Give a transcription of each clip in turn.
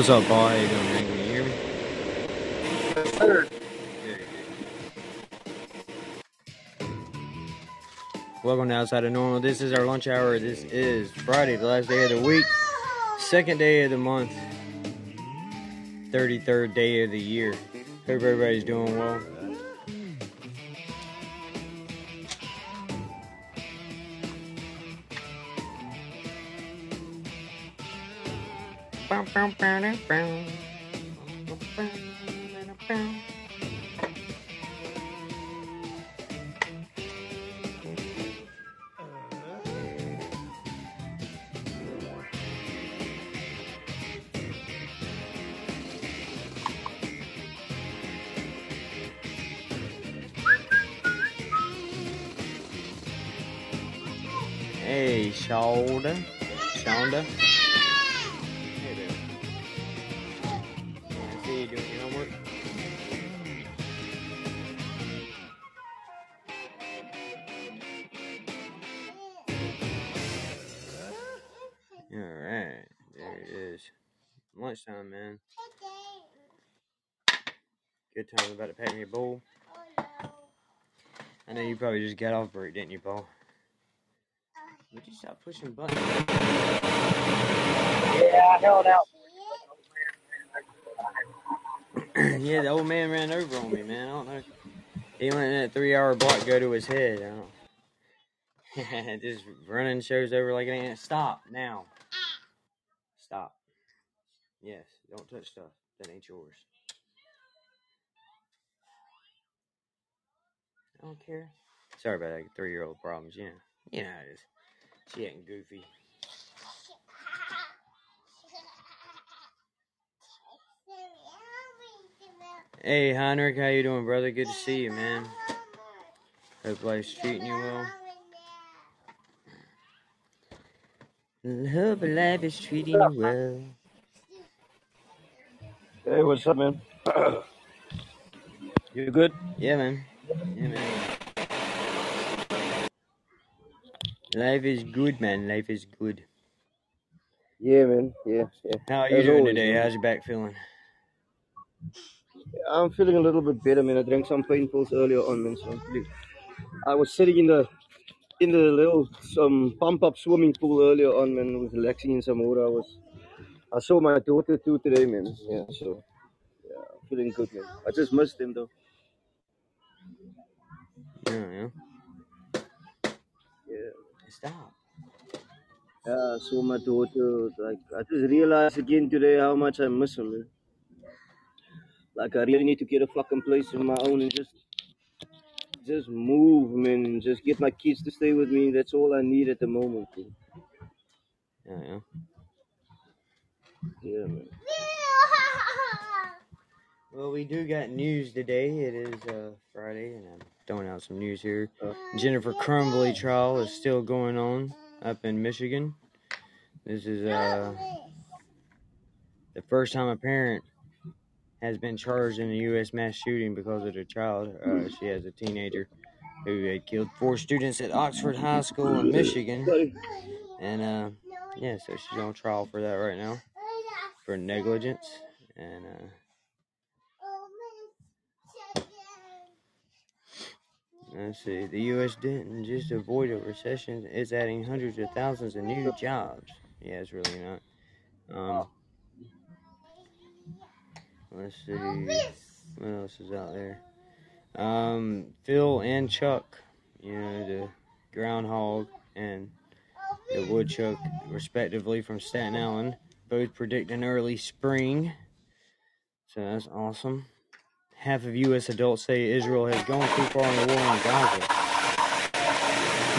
What's up? How you doing, man? Can you hear me? Welcome to Outside of Normal. This is our lunch hour. This is Friday, the last day of the week, second day of the month, 33rd day of the year. Hope everybody's doing well. Hey, Good time. About to pack me a bowl. I know you probably just got off break, didn't you, Paul? Would you stop pushing buttons? Yeah, I held out. yeah, the old man ran over on me, man. I don't know. He let that three hour block go to his head. I don't. Just running shows over like it ain't. Stop now. Stop. Yes, don't touch stuff that ain't yours. I don't care. Sorry about that three year old problems. Yeah, you know how it is. She acting goofy. Hey, Heinrich, how you doing, brother? Good to see you, man. Hope life's treating you well. Hope life is treating you well. Hey, what's up, man? you good? Yeah, man. Yeah, man. Life is good, man. Life is good. Yeah, man. Yeah, yeah. How are you As doing always, today? man. How's your back feeling? I'm feeling a little bit better, man. I drank some pain pills earlier on, man. So I'm feeling. I was sitting in the in the little some pump up swimming pool earlier on, man. Was relaxing in some water. I was. I saw my daughter too today, man. Yeah, so yeah, I'm feeling good, man. I just missed them though. Yeah, yeah. Yeah. Stop. Yeah, I saw my daughter. Like I just realized again today how much I miss her, man. Like I really need to get a fucking place of my own and just just move, man, and just get my kids to stay with me. That's all I need at the moment. Man. Yeah, yeah. Yeah, man. Well, we do got news today. It is uh, Friday, and I'm throwing out some news here. Uh, Jennifer Crumbley trial is still going on up in Michigan. This is uh, the first time a parent has been charged in a U.S. mass shooting because of their child. Uh, she has a teenager who had killed four students at Oxford High School in Michigan. And uh, yeah, so she's on trial for that right now for negligence. And uh, let's see, the U.S. didn't just avoid a recession; it's adding hundreds of thousands of new jobs. Yeah, it's really not. Um, let's see, what else is out there? Um, Phil and Chuck, you know, the groundhog and the woodchuck, respectively, from Staten Island, both predict an early spring. So that's awesome. Half of U.S. adults say Israel has gone too far in the war in Gaza.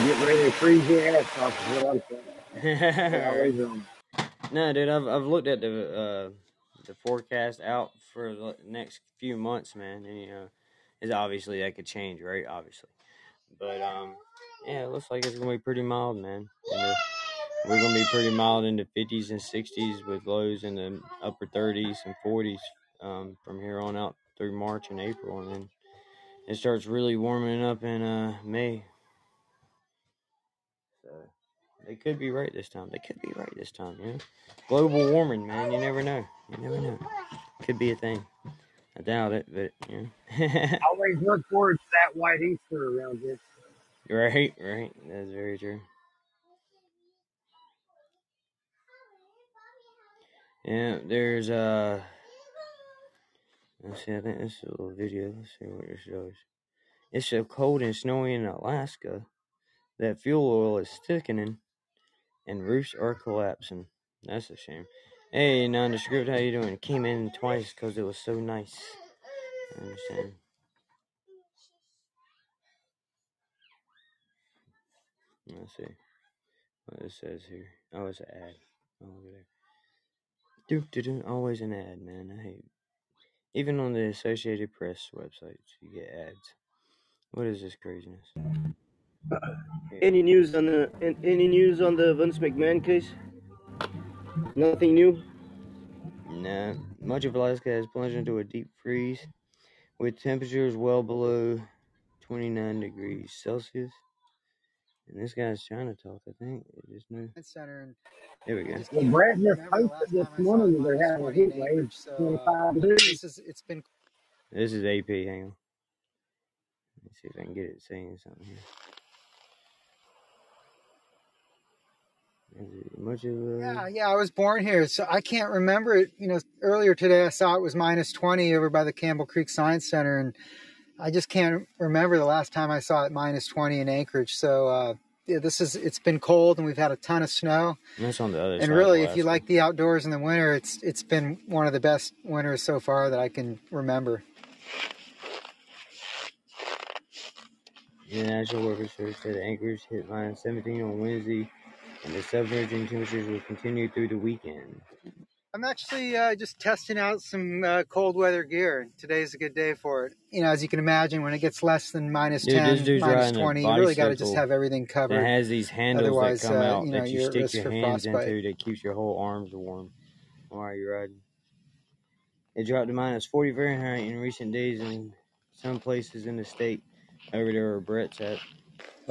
Get ready to freeze your ass off. Is what I'm saying. They always no, dude, I've I've looked at the uh, the forecast out for the next few months, man, and you know, it's obviously that could change, right? Obviously, but um, yeah, it looks like it's gonna be pretty mild, man. And the, we're gonna be pretty mild in the 50s and 60s with lows in the upper 30s and 40s um, from here on out through March and April, and then it starts really warming up in uh, May. So they could be right this time. They could be right this time, you know. Global warming, man. You never know. You never know. Could be a thing. I doubt it, but yeah. Always look forward to that white Easter around here. right, right. That's very true. Yeah, there's uh see, I think this is a little video. Let's see what it shows. It's so cold and snowy in Alaska that fuel oil is thickening and roofs are collapsing. That's a shame. Hey, nondescript, how you doing? Came in twice because it was so nice. I understand. Let's see what it says here. Oh, it's an ad. Oh, look at. Doop, doop, doop. Always an ad, man. I hate. Even on the Associated Press websites, you get ads. What is this craziness? Here. Any news on the any news on the Vince McMahon case? Nothing new. Nah, much of Alaska has plunged into a deep freeze with temperatures well below 29 degrees Celsius. And this guy's trying to talk, I think. I just knew. center and There we go. Well, can't just the last posted this time I saw morning that they're having a heat wave, So uh, 25 degrees. this is it's been This is AP. Hang on. Let's see if I can get it saying something here. Is it much of a. yeah yeah. I was born here, so I can't remember it. You know, earlier today I saw it was minus 20 over by the Campbell Creek Science Center, and I just can't remember the last time I saw it minus 20 in Anchorage. So. uh yeah, this is it's been cold and we've had a ton of snow. That's on the other side. And really, if you like the outdoors in the winter, it's it's been one of the best winters so far that I can remember. The National Weather Service said Anchorage hit minus 17 on Wednesday, and the submerging temperatures will continue through the weekend. I'm actually uh, just testing out some uh, cold weather gear. Today's a good day for it. You know, as you can imagine, when it gets less than minus Dude, 10, dude's minus riding a 20, you really got to just have everything covered. It has these handles Otherwise, that come uh, out you know, that you stick your hands into that keeps your whole arms warm while you're riding. It dropped to minus 40 Fahrenheit in recent days in some places in the state over there where Brett's at.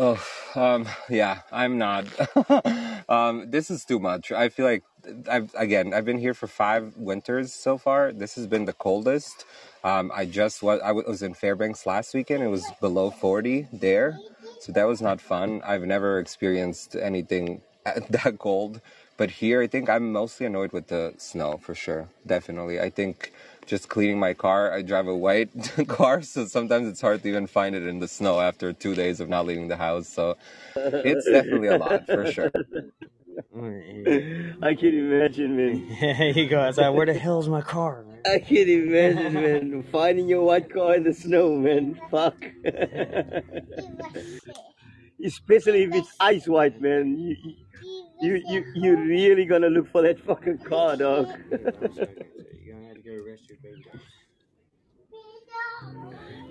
Oh, um, yeah, I'm not. um, this is too much. I feel like I've again, I've been here for five winters so far. This has been the coldest. Um, I just was I was in Fairbanks last weekend. It was below 40 there, so that was not fun. I've never experienced anything that cold, but here I think I'm mostly annoyed with the snow for sure. Definitely, I think just cleaning my car. I drive a white car, so sometimes it's hard to even find it in the snow after two days of not leaving the house. So it's definitely a lot for sure. What an idiot. I can't imagine, man. you go outside. Where the hell's my car, man? I can't imagine, man. Finding your white car in the snow, man. Fuck. Especially if it's ice white, man. You, you, you, you really gonna look for that fucking car, dog. You're gonna have to go arrest your baby.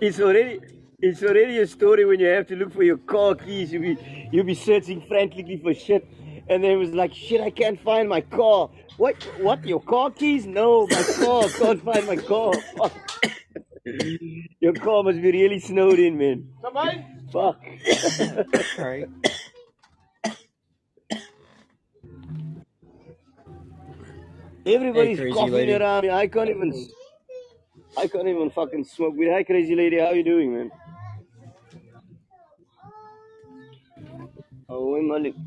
it's already, it's already a story when you have to look for your car keys. You'll be, you'll be searching frantically for shit, and then it was like, shit, I can't find my car. What? What? Your car keys? No, my car. Can't find my car. Fuck. Your car must be really snowed in, man. Fuck. Right. Everybody's crazy coughing lady. around me. I can't even. I can't even fucking smoke weed. Hi, crazy lady. How you doing, man? Oh.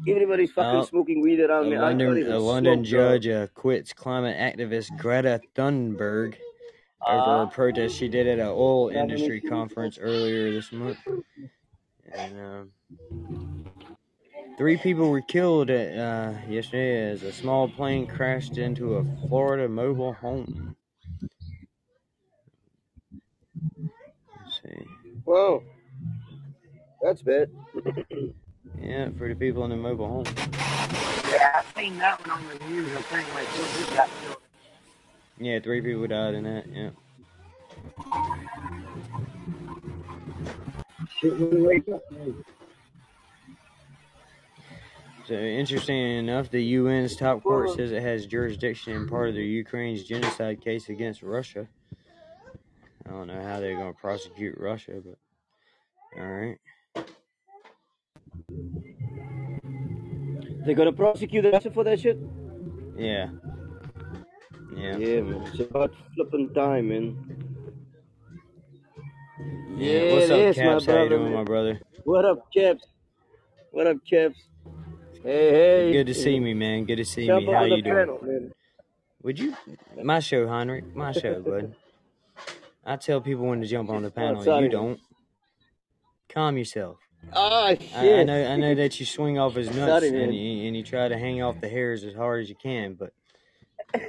Everybody's fucking Oh, smoking weed A around me. I can't London, a London judge uh, quits climate activist Greta Thunberg over Ah. a protest she did at an oil industry conference earlier this month. And um, three people were killed at, uh, yesterday as a small plane crashed into a Florida mobile home. Let's see. Whoa. That's bad. Yeah, for the people in the mobile home. Yeah, I seen that one on the news. I think my got killed. Yeah, three people died in that. Yeah. Shit, when wake up, man. So interesting enough, the UN's top court says it has jurisdiction in part of the Ukraine's genocide case against Russia. I don't know how they're going to prosecute Russia, but all right. They're gonna prosecute Russia for that shit? Yeah. Yeah, Yeah. Man. It's about flipping time, man. Yeah. Yeah, What's up, is, my Caps? How you doing, man. my brother? What up, Caps? What up, Caps? Hey, hey. Good to see me, man. Good to see Jump me. How on the you doing? panel, man. Would you? My show, Heinrich. My show, bud. I tell people when to jump on the panel. sorry. You don't. Calm yourself. Ah, I, I shit. know. I know that you swing off his nuts Sorry, and you, and you try to hang off the hairs as hard as you can, but.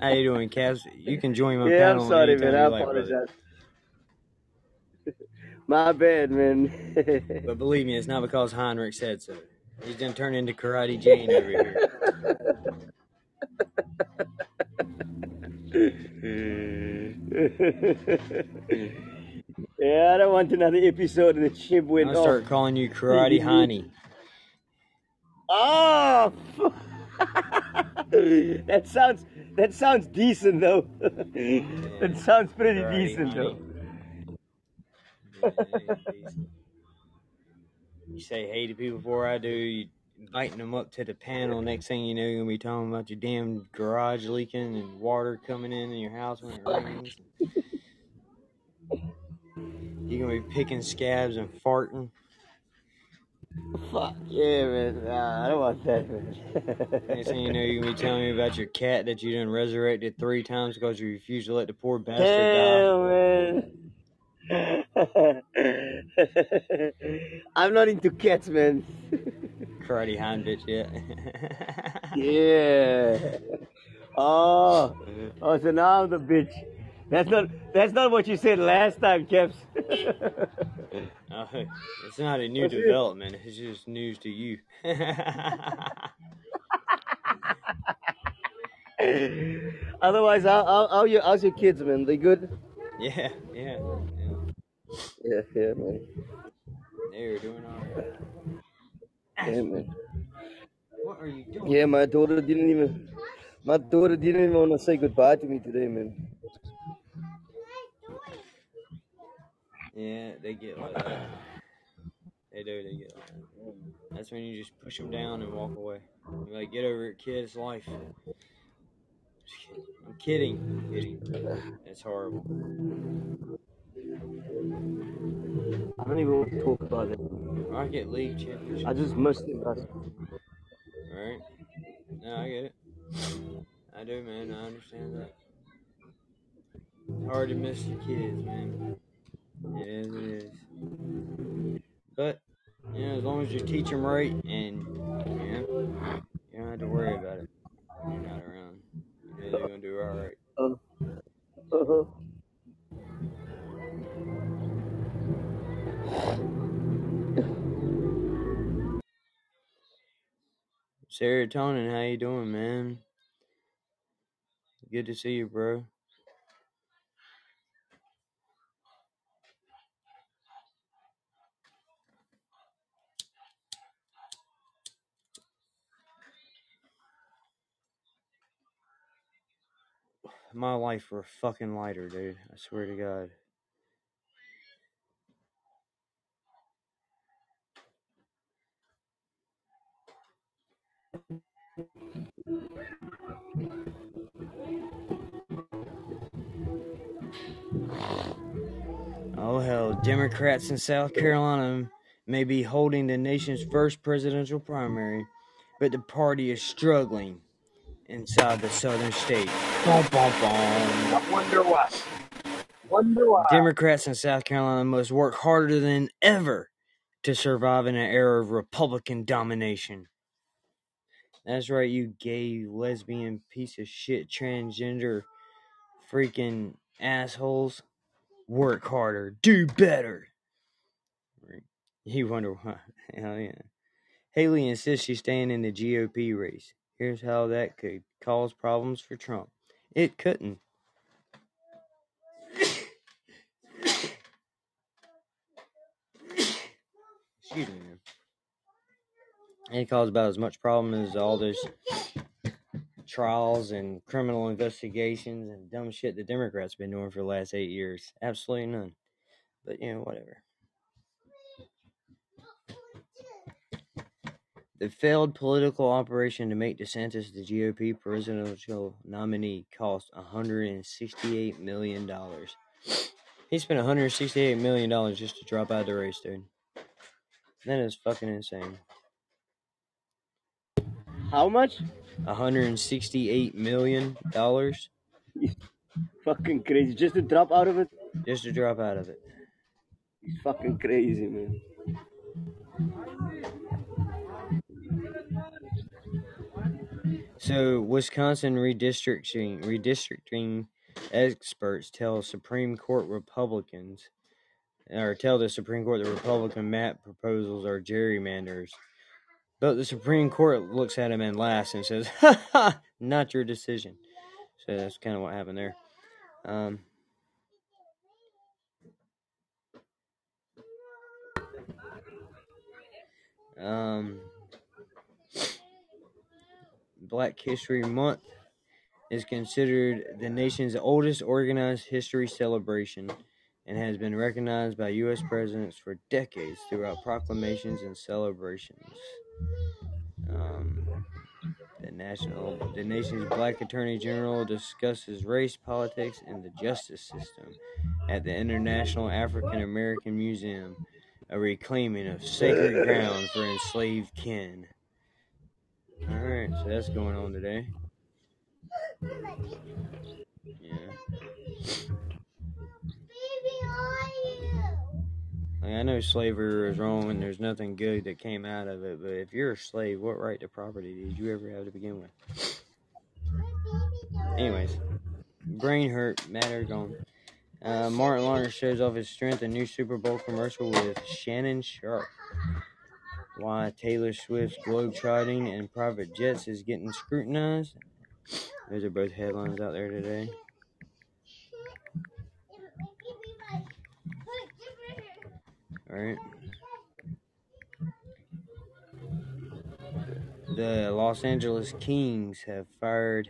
How you doing, Caps? You can join my yeah, I'm sorry, anytime man. I you like, apologize. My bad, man. But believe me, it's not because Heinrich said so. He's done turned into Karate Jane over here. yeah, I don't want another episode of the ship went gonna off. start calling you Karate Honey. Oh, that sounds that sounds decent though. that sounds pretty Karate decent though. You say hey to people before I do. You inviting them up to the panel. Next thing you know, you're gonna be talking about your damn garage leaking and water coming in in your house when it rains. You're gonna be picking scabs and farting. Fuck yeah, man. Nah, I don't want that, man. Next thing you know, you're gonna be telling me about your cat that you done resurrected three times because you refused to let the poor bastard die. Man. I'm not into cats, man. Karate hand, bitch yeah. yeah. Oh, oh, so now I'm the bitch. That's not that's not what you said last time, Caps. Oh, it's not a new What's it? development. It's just news to you. Otherwise, how, how, how your how's your kids, man? They good? yeah, yeah, yeah. Yeah, yeah, man. They're doing all right. Yeah, man. What are you doing? Yeah, my daughter didn't even my daughter didn't even want to say goodbye to me today, man. Yeah, they get like that. They do. They get like that. That's when you just push them down and walk away. You're like, get over it, kid. It's life. I'm kidding. I'm kidding. It's horrible. I don't even want to talk about it. Rocket League championship. I just missed it. That's- Right? No, I get it. I do, man. I understand that. It's hard to miss your kids, man. It is, it is. But, you know, as long as you teach them right and, you know, you don't have to worry about it. You're not around. You know they're going to do all right. Uh-huh. Serotonin, how you doing, man? Good to see you, bro. My life were fucking lighter, dude. I swear to God. Oh hell, Democrats in South Carolina may be holding the nation's first presidential primary, but the party is struggling inside the southern state. Bum, bum, bum. I wonder why. Wonder why. Democrats in South Carolina must work harder than ever to survive in an era of Republican domination. That's right, you gay, lesbian, piece of shit, transgender, freaking assholes. Work harder, do better. You wonder why. Hell yeah. Haley insists she's staying in the GOP race. Here's how that could cause problems for Trump. It couldn't. Excuse me, It caused about as much problem as all those trials and criminal investigations and dumb shit the Democrats been doing for the last eight years. Absolutely none. But you know, whatever. The failed political operation to make DeSantis the GOP presidential nominee cost $168 million. He spent $168 million just to drop out of the race, dude. That is fucking insane. How much? $168 million Fucking crazy. Just to drop out of it? just to drop out of it. He's fucking crazy, man. So, Wisconsin redistricting redistricting experts tell Supreme Court Republicans, or tell the Supreme Court the Republican map proposals are gerrymanders. But the Supreme Court looks at him and laughs and says, "Ha ha, not your decision." So that's kind of what happened there. Um, um, Black History Month is considered the nation's oldest organized history celebration and has been recognized by U.S. presidents for decades throughout proclamations and celebrations. Um, the national, the nation's Black Attorney General discusses race, politics, and the justice system at the International African American Museum, a reclaiming of sacred ground for enslaved kin. All right, so that's going on today. Yeah. I know slavery was wrong and there's nothing good that came out of it, but if you're a slave, what right to property did you ever have to begin with? Anyways, brain hurt, matter gone. Uh, Martin Lawrence shows off his strength in new Super Bowl commercial with Shannon Sharpe. Why Taylor Swift's globetrotting and private jets is getting scrutinized. Those are both headlines out there today. Right. The Los Angeles Kings have fired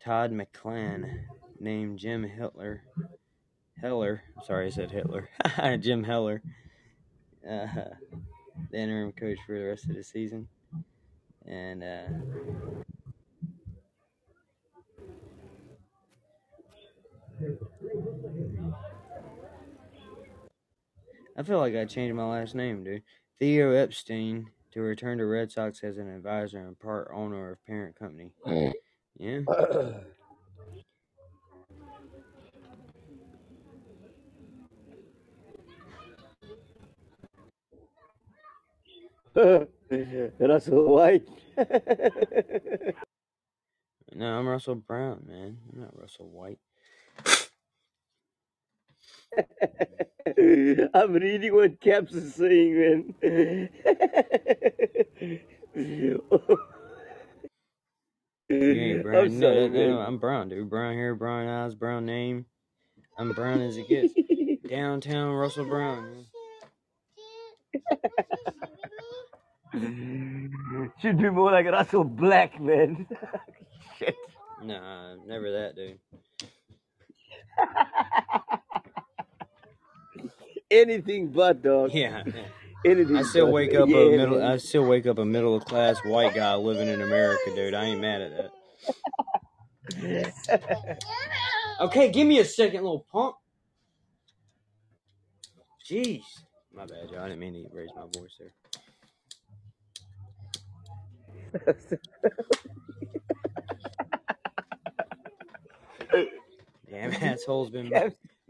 Todd McLellan, named Jim Hitler. Heller, sorry, I said Hitler. Jim Heller, uh, the interim coach for the rest of the season. And uh, I feel like I changed my last name, dude. Theo Epstein to return to Red Sox as an advisor and part owner of parent company. Mm. Yeah. Russell White. No, I'm Russell Brown, man. I'm not Russell White. I'm reading what Caps is saying, man. Ain't I'm brown. No, sorry, no, no. I'm brown, dude. Brown hair, brown eyes, brown name. I'm brown as it gets. Downtown Russell Brown. Should be more like Russell Black, man. Shit. Nah, never that, dude. Anything but, dog. Yeah. Anything I still but. wake up yeah, a middle. I still wake up a middle class white guy living in America, dude. I ain't mad at that. Okay, give me a second, little punk. Jeez, my bad, y'all. I didn't mean to raise my voice there. Damn asshole's been.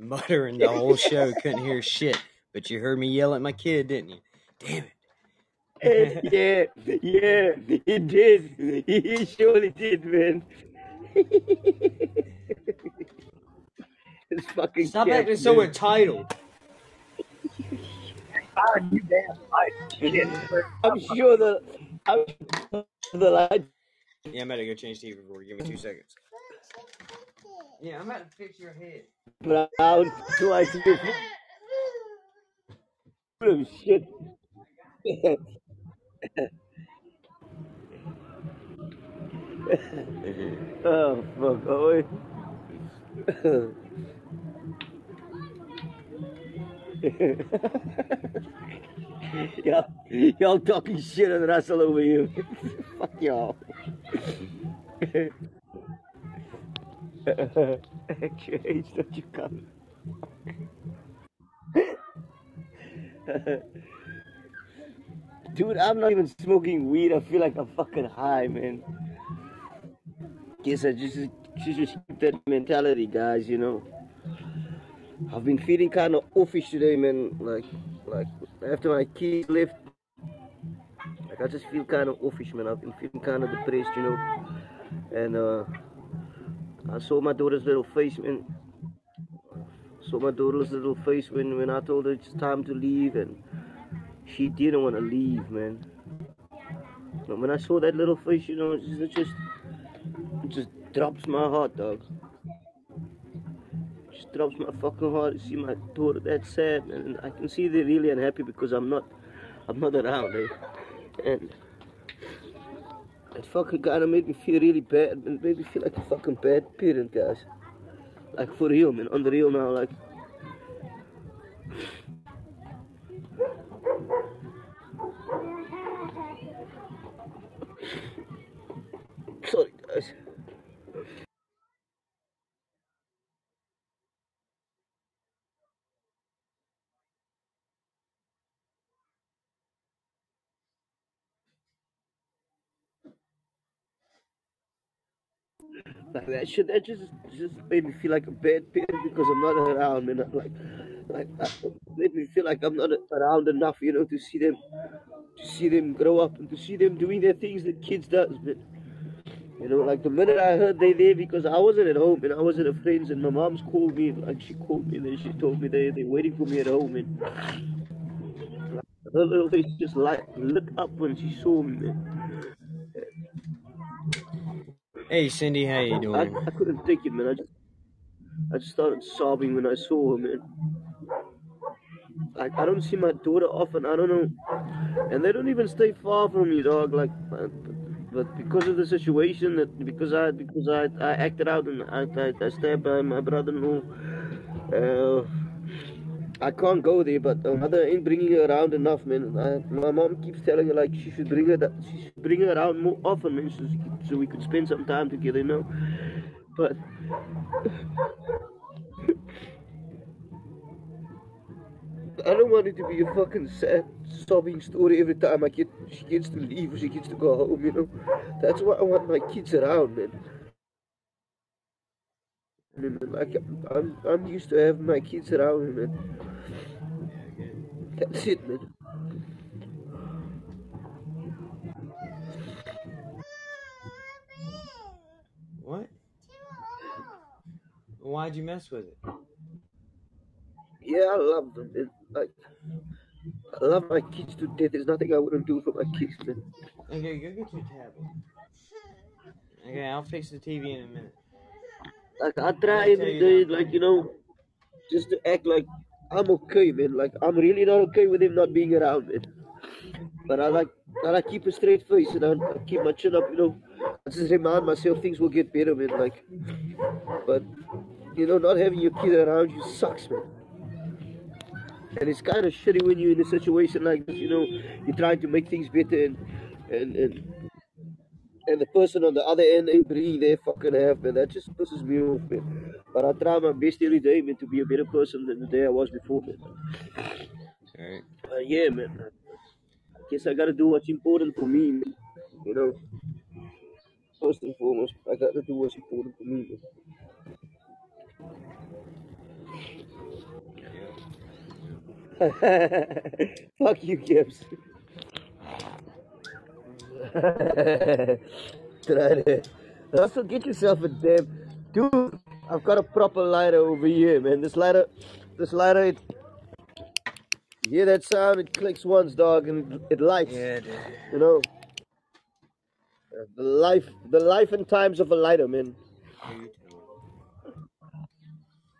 Muttering the whole show. Couldn't hear shit, but you heard me yell at my kid, didn't you? Damn it. yeah, yeah, he did. He surely did, man. it's fucking Stop acting so entitled. You damn right. I'm sure the I'm sure the light Yeah, I'm about to go change TV for you. Give me two seconds. Yeah, I'm about to fix your head. brown twice before. Full of shit. oh fuck! Wait. yeah, y'all talking shit on Russell over you. Fuck y'all. Don't you come? Dude, I'm not even smoking weed. I feel like I'm fucking high, man. Guess I just, just, just keep that mentality, guys. You know. I've been feeling kind of offish today, man. Like, like after my kids left, like I just feel kind of offish, man. I've been feeling kind of depressed, you know. And uh, I saw my daughter's little face, man. Saw my daughter's little face when when I told her it's time to leave, and she didn't want to leave, man. But when I saw that little face, you know, it just, it just, it just drops my heart, dog just drops my fucking heart to see my daughter that sad. And I can see they're really unhappy because I'm not, I'm not around, eh? And it fucking of made me feel really bad, and made me feel like a fucking bad parent, guys. Like for real, man, on the real now, like. Sorry, guys. Like that shit, that just just made me feel like a bad parent because I'm not around, man. Uh, like, like that made me feel like I'm not around enough, you know, to see them, to see them grow up and to see them doing their things that kids does, but. You know, like the minute I heard they there because I wasn't at home and I was at a friend's and my mom's called me, like she called me and then she told me they they're waiting for me at home and her little face just like lit up when she saw me, man. Hey, Cindy, how you doing? I couldn't take it, man. I just, I just started sobbing when I saw her, man. Like, I don't see my daughter often. I don't know. And they don't even stay far from me, dog. Like, uh, but because of the situation, that because I because I, I acted out and I, I, I stabbed by my brother-in-law, uh, I can't go there. But my mother ain't bringing her around enough, man. I, my mom keeps telling her like she should bring her that she should bring her around more often, man, so, she so we could spend some time together, you know. But I don't want it to be a fucking sad, sobbing story every time I get she gets to leave or she gets to go home. You know, that's why I want my kids around, man. Like I'm, I'm used to having my kids around, me, man. That's it, man. What? Why'd you mess with it? Yeah, I love them, man. Like, I love my kids to death. There's nothing I wouldn't do for my kids, man. Okay, go get your tablet. Okay, I'll fix the TV in a minute. Like I try every day, like you know, just to act like I'm okay, man. Like I'm really not okay with him not being around, man. But I like, I like keep a straight face and I, I keep my chin up, you know. I just remind myself things will get better, man. Like, but you know, not having your kid around you sucks, man. And it's kind of shitty when you're in a situation like this, you know, you're trying to make things better and and and and the person on the other end ain't bringing their fucking half, man. That just pisses me off, man. But I try my best every day, man, to be a better person than the day I was before, man. But yeah, man. I guess I gotta do what's important for me, man. You know. First and foremost, I gotta do what's important for me, man. Fuck you, Gibbs. Try to. Also, get yourself a damn. Dude, I've got a proper lighter over here, man. This lighter, this lighter, it. You hear that sound? It clicks once, dog, and it, it lights. Yeah, dude. You know. Uh, The life, the life and times of a lighter, man. Here, you tell me.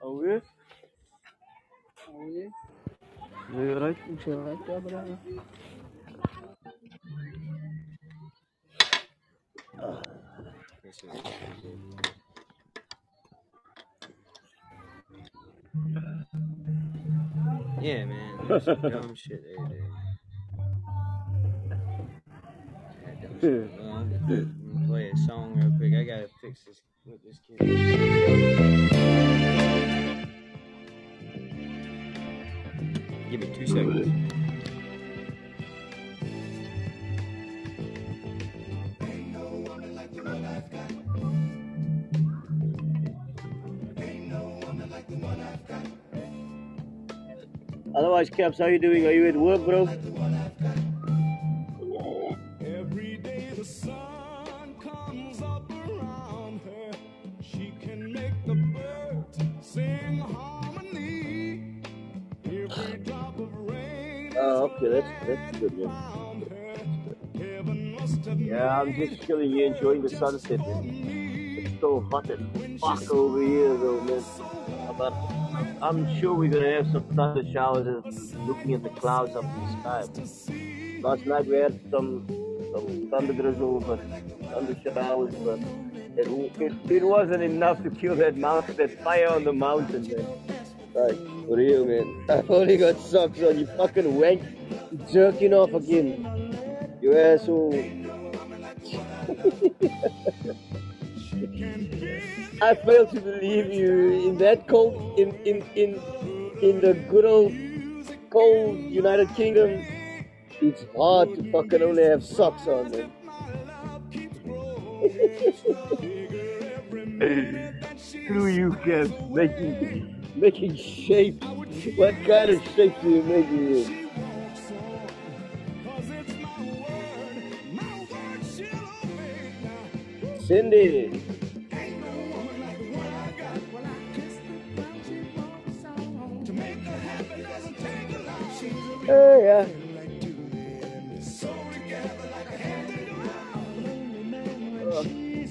Oh yeah. Oh yeah. You right? You right, brother? Yeah, man. That's dumb shit they do. I'm gonna play a song real quick. I gotta fix this with this kid. Give me two seconds. Otherwise, Caps, how you doing? Are you at work, bro? Every day the sun comes up around her. She can make the birds sing harmony. Every drop of rain Oh, okay, that's that's good, man. Yeah, I'm just chilling here, enjoying the sunset. It's so hot as fuck over here, though, man. But I'm sure we're gonna have some thunder showers. and Looking at the clouds up in the sky. Last night we had some some thunder drizzle, but thunder showers, but it, it it wasn't enough to kill that mountain, that fire on the mountain, man. Like, for real, man. I've only got socks on. You fucking wank. Jerking off again. You asshole. I fail to believe you in that cold, in in in in the good old cold United Kingdom. It's hard to fucking only have socks on, man. Screw you, Kev. Making making shapes. What kind of shapes are you making here? Cindy. Oh yeah.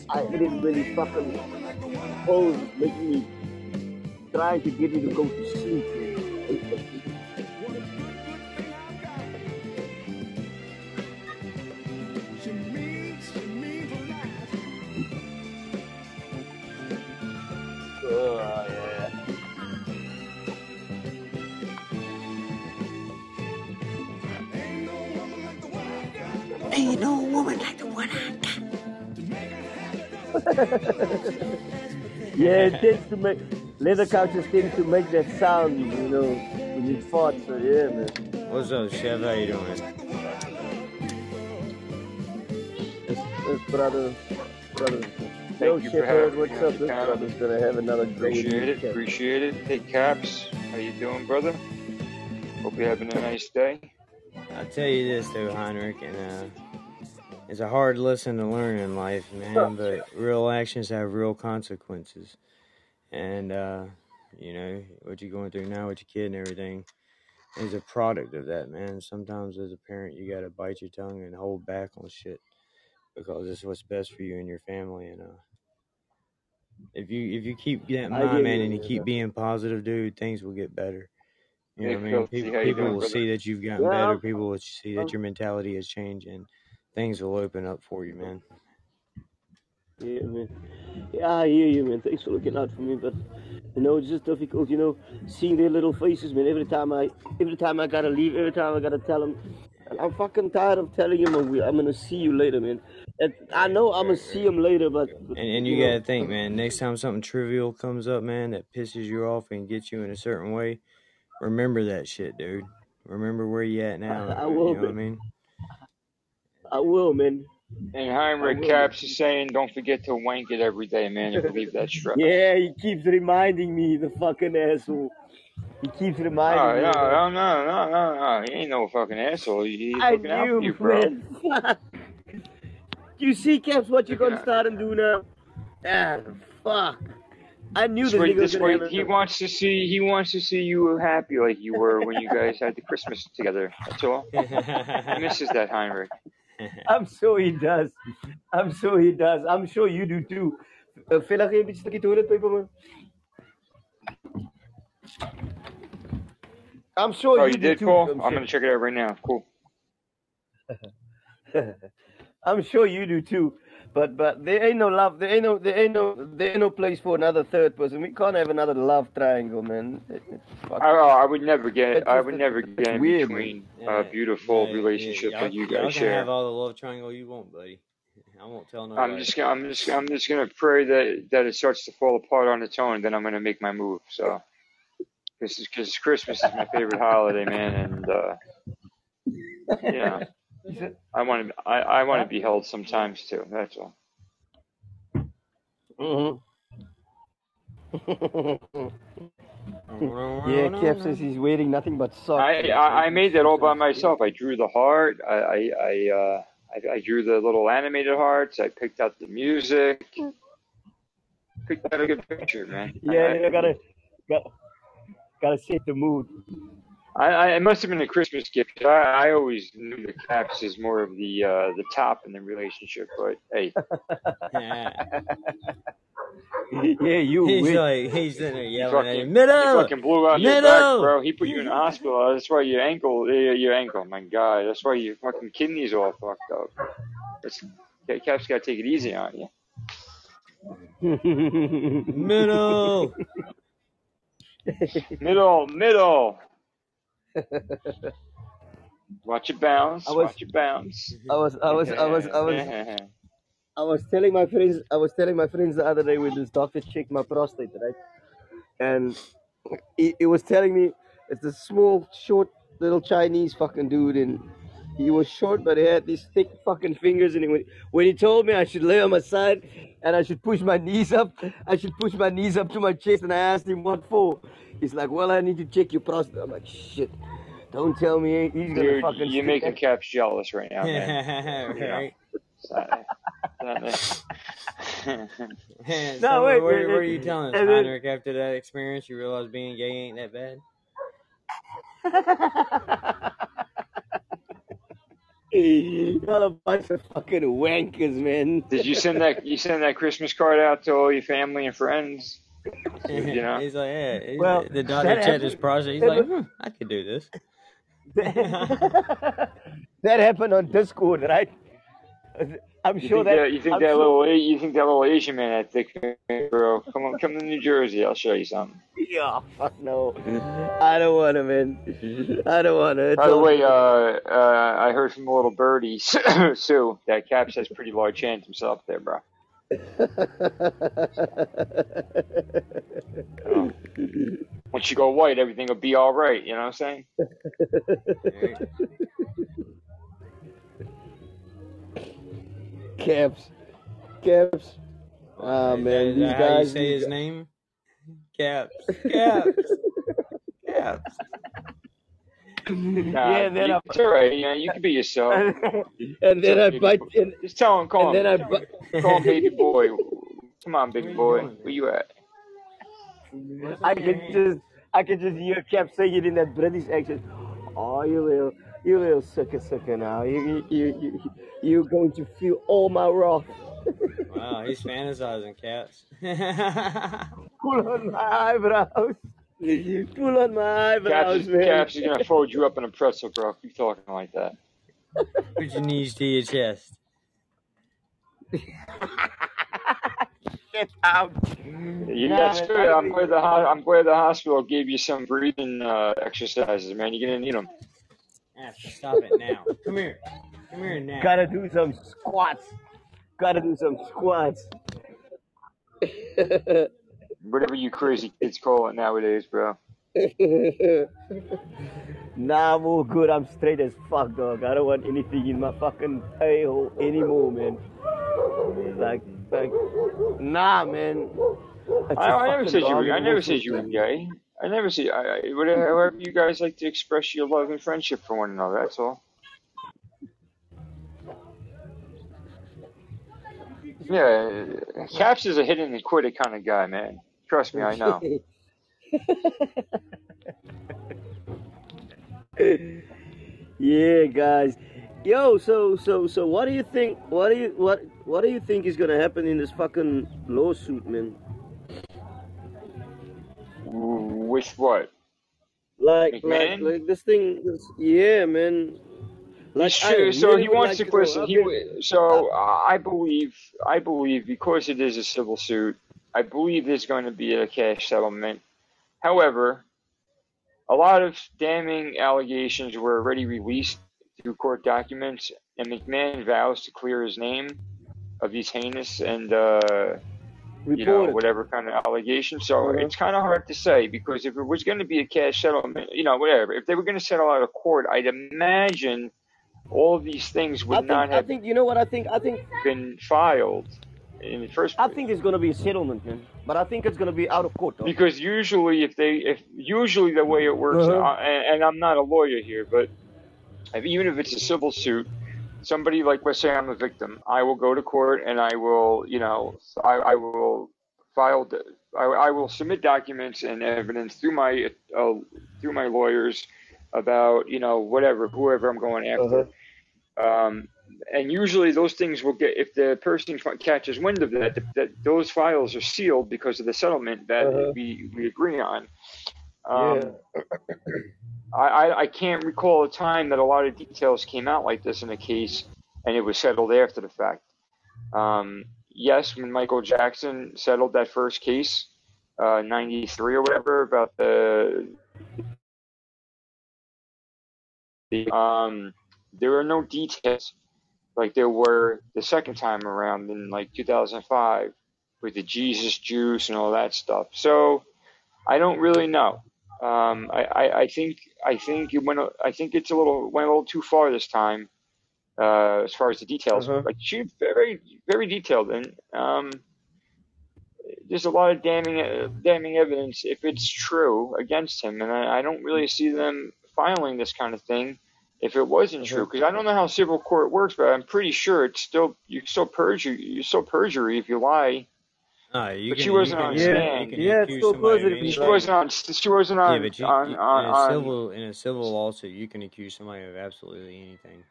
I didn't really fucking pose making me trying to get me to go to sleep. Yeah, it tends to make leather couches tend to make that sound, you know, when you fart. So yeah, man. What's up, Chef? How you doing? This, this brother, brother. Thank Yo, you for Shepherd, having what's me up? on This brother's gonna have another great Appreciate it. weekend. Appreciate it. Hey, Caps. How you doing, brother? Hope you're having a nice day. I'll tell you this though, Heinrich, and uh, it's a hard lesson to learn in life, man. But real actions have real consequences, and uh, you know what you're going through now with your kid and everything is a product of that, man. Sometimes as a parent, you gotta bite your tongue and hold back on shit because it's what's best for you and your family. And uh, if you if you keep that in mind, man, you, and you keep being positive, dude, things will get better. You know what I mean? People, people will see that you've gotten better. People will see that your mentality has changed, and things will open up for you, man. yeah, man. Yeah, I hear you, man. Thanks for looking out for me, but you know, it's just difficult, you know, seeing their little faces, man. Every time I, every time I gotta leave, every time I gotta tell them, I'm fucking tired of telling them I'm gonna see you later, man. And I know I'm gonna see them later, but, And and you you gotta think, man. Next time something trivial comes up, man, that pisses you off and gets you in a certain way, remember that shit, dude. Remember where you at now. I uh, will, You know what I mean? I will, man. And Heinrich. Caps is saying, don't forget to wank it every day, man, and believe that strap. Yeah, he keeps reminding me, the fucking asshole. He keeps Oh, reminding me no, no, no, no, no, no. He ain't no fucking asshole. He's I looking out for you, knew, bro. You see, Caps, what you Looking gonna start and do now? Ah, fuck. I knew This way, was this way, he wants to see, he wants to see you happy like you were when you guys had the Christmas together. That's all. He misses that, Heinrich. I'm sure he does. I'm sure he does. I'm sure you do too. Uh, Fela, geef een beetje toilet paper, man. I'm sure Oh, you you do did, too. Paul? Um, I'm gonna check it out right now. Cool. I'm sure you do too. But but there ain't no love. There ain't no there ain't no there ain't no place for another third person. We can't have another love triangle, man. It, it's I, fucking, I would never get. it's I would it's, never get in weird, between Yeah, a beautiful yeah, yeah. relationship Y'all, that you y'all guys can have all the love triangle you want, buddy. I won't tell I'm just gonna. I'm just. I'm just gonna pray that that it starts to fall apart on its own. Then I'm gonna make my move. So, because Christmas is my favorite holiday, man, and uh, yeah, He said, I want to. I, I want to be held sometimes too. That's all. Mm-hmm. yeah, Kev says he's waiting nothing but socks. I, so I I made that all by myself. I drew the heart. I I I, uh, I, I drew the little animated hearts. I picked out the music. Picked out a good picture, man. Yeah, I, you gotta got, gotta set the mood. I, I it must have been a Christmas gift. I, I always knew the caps is more of the uh, the top in the relationship, but hey, yeah, you he's win. like he's sitting there he yelling at him, fucking he middle, fucking blew out your back, middle. bro. He put you in the hospital. That's why your ankle, your, your ankle, my God. That's why your fucking kidneys all fucked up. That's, Caps got to take it easy on you. Middle. Middle, middle. Watch it bounce. I was Watch it bounce. I was I was I was I was I was telling my friends I was telling my friends the other day when this doctor checked my prostate, right? And he, he was telling me it's a small, short, little Chinese fucking dude, and he was short, but he had these thick fucking fingers. And he, when, when he told me I should lay on my side and I should push my knees up, I should push my knees up to my chest, and I asked him what for. He's like, "Well, I need to check your prostate." I'm like, "Shit." Don't tell me he's gonna Dude, fucking you're stick making that. Caps jealous right now, man. Right. it's not- it's not- Man, No, so wait, what, wait, what are wait. you telling us, And then Heinrich? After that experience, you realize being gay ain't that bad. Y'all a bunch of fucking wankers, man. Did you send that? You send that Christmas card out to all your family and friends? You know, he's like, yeah. He's, Well, the doctor that checked his happened. prostate. He's like, hmm, I could do this. that happened on Discord, right? I'm sure think that that you think I'm that sure. little you think that little Asian man had thick fingers, bro? Come on, come to New Jersey. I'll show you something. Yeah, fuck no. I don't wanna, man. I don't wanna. By the way, uh, uh, I heard from the little birdie Sue that Caps has pretty large hands himself there, bro. Oh. Once you go white, everything will be all right. You know what I'm saying? Caps, caps. Ah Is man, is these that how you guys. say These his guys. name? Caps. Caps. Caps. Nah, yeah, and then you, I it's all right. Yeah, you can be yourself. and then I Baby bite and, Just tell him, call and then I bite. call him baby boy. Come on, Where baby boy. Where you at? What's I on your can just I can just hear Cap saying it in that British accent. Oh, you little you little sucker sucker now. You you you you you're going to feel all my wrath. Wow, he's fantasizing cats. Pull on my eyebrows. Pull on my eyebrows, is, man. Caps is gonna fold you up in a pretzel, bro. Keep talking like that. Put your knees to your chest. Get out. Yeah, Nah, that's man, good. I I'm think glad the I'm glad the hospital gave you some breathing uh, exercises, man. You're gonna need them. Stop it now. Come here. Come here now. gotta do some squats. Gotta do some squats. Whatever you crazy kids call it nowadays, bro. nah, I'm all good. I'm straight as fuck, dog. I don't want anything in my fucking a hole anymore, man. Like, like, nah, man. It's I, a I never said you were. I never said you were gay. I never see. I, I, whatever, however you guys like to express your love and friendship for one another. That's all. Yeah, Caps is a hit and quit it kind of guy, man. Trust me, I know. yeah, guys. Yo, so so so what do you think what do you what what do you think is gonna happen in this fucking lawsuit, man? With what? Like like like this thing this, yeah, man. Like true. So he wants like to you know. listen. I've He so uh, I believe I believe because it is a civil suit, I believe there's going to be a cash settlement. However, a lot of damning allegations were already released through court documents, and McMahon vows to clear his name of these heinous and uh, you know whatever kind of allegation. So Uh-huh. it's kind of hard to say because if it was going to be a cash settlement, you know, whatever. If they were going to settle out of court, I'd imagine all these things would think. not I have think. You know what? I think. I think. been filed in the first I think it's gonna be a settlement, man. But I think it's gonna be out of court, though. Because usually, if they, if usually the way it works, Uh-huh. uh, and, and I'm not a lawyer here, but even if it's a civil suit, somebody like let's say I'm a victim, I will go to court and I will, you know, I, I will file, I, I will submit documents and evidence through my uh, through my lawyers about, you know, whatever, whoever I'm going after. Um, and usually those things will get if the person catches wind of that, that those files are sealed because of the settlement that Uh-huh. we, we agree on. Um, Yeah. I, I, can't recall a time that a lot of details came out like this in a case and it was settled after the fact. Um, yes, when Michael Jackson settled that first case, uh, 93 or whatever, about the, um, there are no details like there were the second time around in like 2005 with the Jesus juice and all that stuff. So I don't really know. Um, I, I, I think I think it went. a- I think it's a little went a little too far this time uh, as far as the details. Uh-huh. Like she very very detailed and um, there's a lot of damning uh, damning evidence if it's true against him, and I, I don't really see them filing this kind of thing if it wasn't true because I don't know how civil court works, but I'm pretty sure it's still you still perjury you still perjury if you lie. No, you But can, she wasn't can, on you stand. can Yeah, it's still somebody positive. She wasn't on. She wasn't on. Yeah, but you, on, you, on, in a on civil in a civil lawsuit, you can accuse somebody of absolutely anything.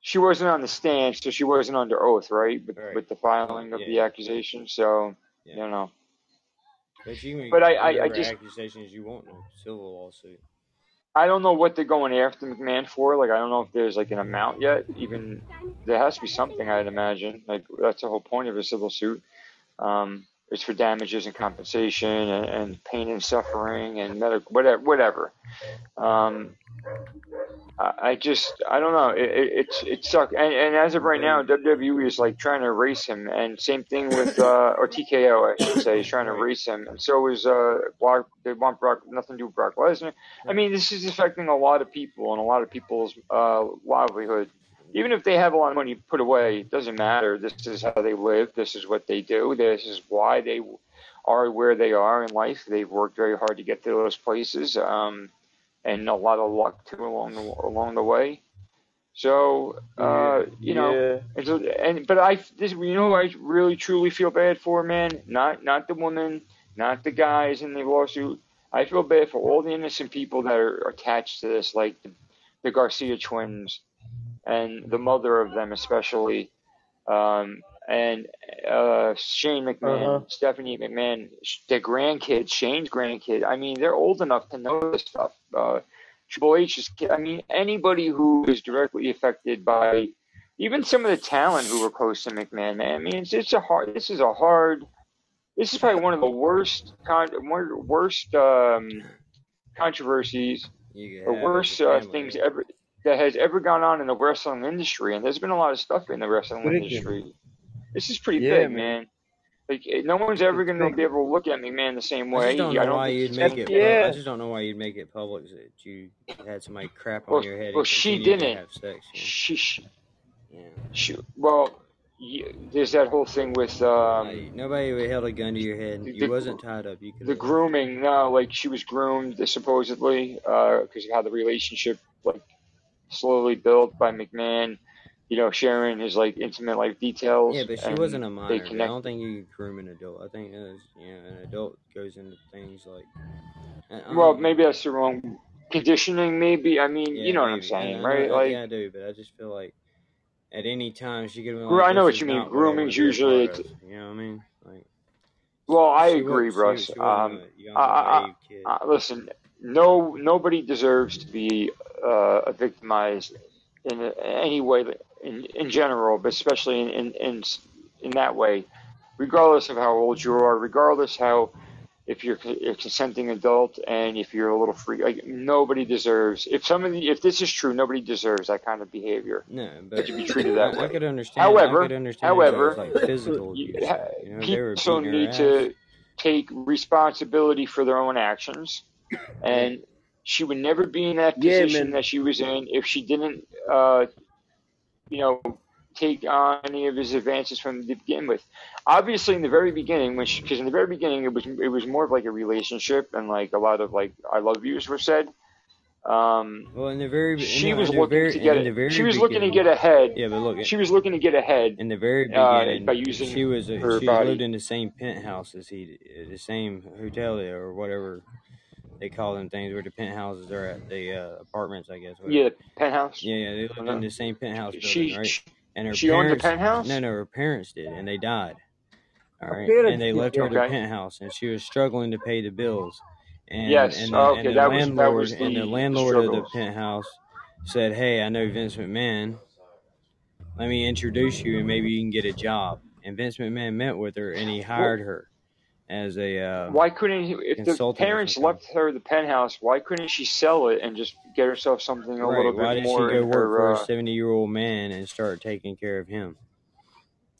she wasn't on the stand, so she wasn't under oath, right? With, Right. with the filing of Yeah. the accusation. So Yeah. you know. But you can But I, I, I just accusations you want in a civil lawsuit. I don't know what they're going after McMahon for. Like I don't know if there's like an amount yet. Even there has to be something, I'd imagine. Like that's the whole point of a civil suit. Um, it's for damages and compensation and, and pain and suffering and medical whatever whatever. Um, I, just I don't know. It, it it's it sucks. And, and as of right now, WWE is like trying to erase him. And same thing with uh, or TKO, I should say, is trying to erase him. And so is uh, Brock. They want Brock nothing to do with Brock Lesnar. I mean, this is affecting a lot of people and a lot of people's uh, livelihood. Even if they have a lot of money put away, it doesn't matter. This is how they live. This is what they do. This is why they are where they are in life. They've worked very hard to get to those places, um, and a lot of luck too along the along the way. So, uh, you know, Yeah. and, so, and but I this you know I really truly feel bad for, man. Not not the woman, not the guys in the lawsuit. I feel bad for all the innocent people that are attached to this, like the, the Garcia twins and the mother of them, especially, um, and uh, Shane McMahon, Uh-huh. Stephanie McMahon, sh- their grandkids, Shane's grandkid. I mean, they're old enough to know this stuff. Uh, Triple H's kid. I mean, anybody who is directly affected by even some of the talent who were close to McMahon, man. I mean, it's, it's a hard. This is a hard. This is probably one of the worst, con, one of the worst um, controversies or worst uh, things ever that has ever gone on in the wrestling industry. And there's been a lot of stuff in the wrestling Wicked. industry. This is pretty Yeah, big, man. man. Like eh, no one's ever It's going to big. be able to look at me, man, the same I way. just don't I know don't why you'd make it. Yeah. Pub- I just don't know why you'd make it public that you had somebody crap on Well, your head. well, she didn't. Have sex. She, she, You know? she, well, y there's that whole thing with um, Like, nobody held a gun to your head. the- You wasn't tied up. You could. the grooming. No, like she was groomed supposedly because of how the relationship like slowly built by McMahon. You know, sharing his like intimate life details. Yeah, but she wasn't a minor. I don't think you could groom an adult. I think was, you know, an adult goes into things like. I- I Well, maybe that's the wrong conditioning. Maybe I mean, yeah, you know what I'm saying, I- I know- right? I- Like, yeah, I do, but I just feel like at any time she could. Like, I know "This what you mean. not what I wanna Grooming's usually part of," You know what I mean? Like. well, I agree, Russ. Um, wasn't a young, I- I- uh, listen, no, nobody deserves to be uh, victimized in any way in in general, but especially in in in, in that way, regardless of how old you are, regardless how if you're a consenting adult and if you're a little free, like nobody deserves. If somebody, if this is true, nobody deserves that kind of behavior. No, but To be treated that I, I could understand. However- I could understand however, like physical You, You know, people need to take responsibility for their own actions, and she would never be in that Yeah, position man. that she was in if she didn't, uh, you know, take on any of his advances from the begin with. Obviously, in the very beginning, when because in the very beginning it was it was more of like a relationship, and like a lot of like I love yous were said. Um, Well, in the very, she was looking very, to get in the very She was looking to get ahead. Yeah, but look, She was looking to get ahead. in the very uh, by using she was a, her she body. lived in the same penthouse as he, the same hotel or whatever they call them things where the penthouses are at, the uh, apartments, I guess. Whatever. Yeah, the penthouse. yeah, yeah. They lived in the same penthouse building, She, right? And her she owned the parents, penthouse. no, no, her parents did, and they died. All Her parents and they did, left her the penthouse, and she was struggling to pay the bills. And, Yes, and the, oh, and okay, the that was- that landlord was and the the landlord of the penthouse said, "Hey, I know Vince McMahon. Let me introduce you, and maybe you can get a job." And Vince McMahon met with her, and he hired her as a. Uh, Why couldn't he, if the parents left her the penthouse? Why couldn't she sell it and just get herself something a right, little why bit did she more go work her? for Uh, a seventy-year-old man and start taking care of him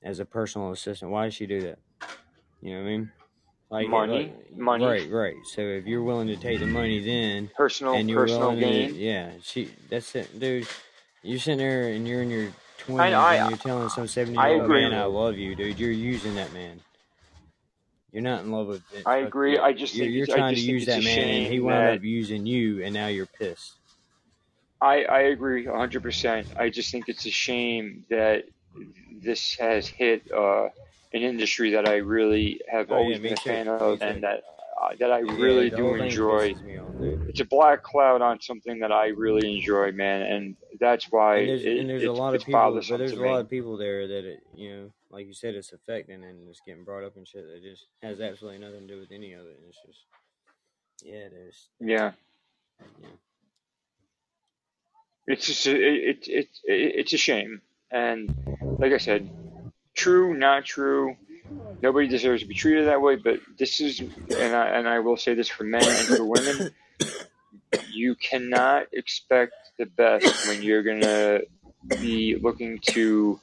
as a personal assistant? Why did she do that? You know what I mean? Like Money, like- money. Right, right. So if you're willing to take the money, then personal and you're personal gain. to, yeah, she. That's it, dude. You're sitting there and you're in your twenties I- and you're telling some seventy-year-old man, "I love you," dude. You're using that man. You're not in love with. I agree. I just you're, think you're trying to use that man, and he wound that- up using you, and now you're pissed. I I agree hundred percent. I just think it's a shame that this has hit uh, an industry that I really have Oh, always me been a too. fan Me of, too. and that uh, that I Yeah, really do enjoy. me dude. It's a black cloud on something that I really enjoy, man, and that's why and there's, it, and there's a lot of people, but there's a me. lot of people there that it, you know, like you said, it's affecting and it's getting brought up and shit. That just has absolutely nothing to do with any of it. And it's just, yeah, there's, Yeah. Yeah. It's just a, it, it, it it's a shame, and like I said, true, not true. Nobody deserves to be treated that way, but this is, and I and I will say this for men and for women, you cannot expect the best when you're gonna be looking to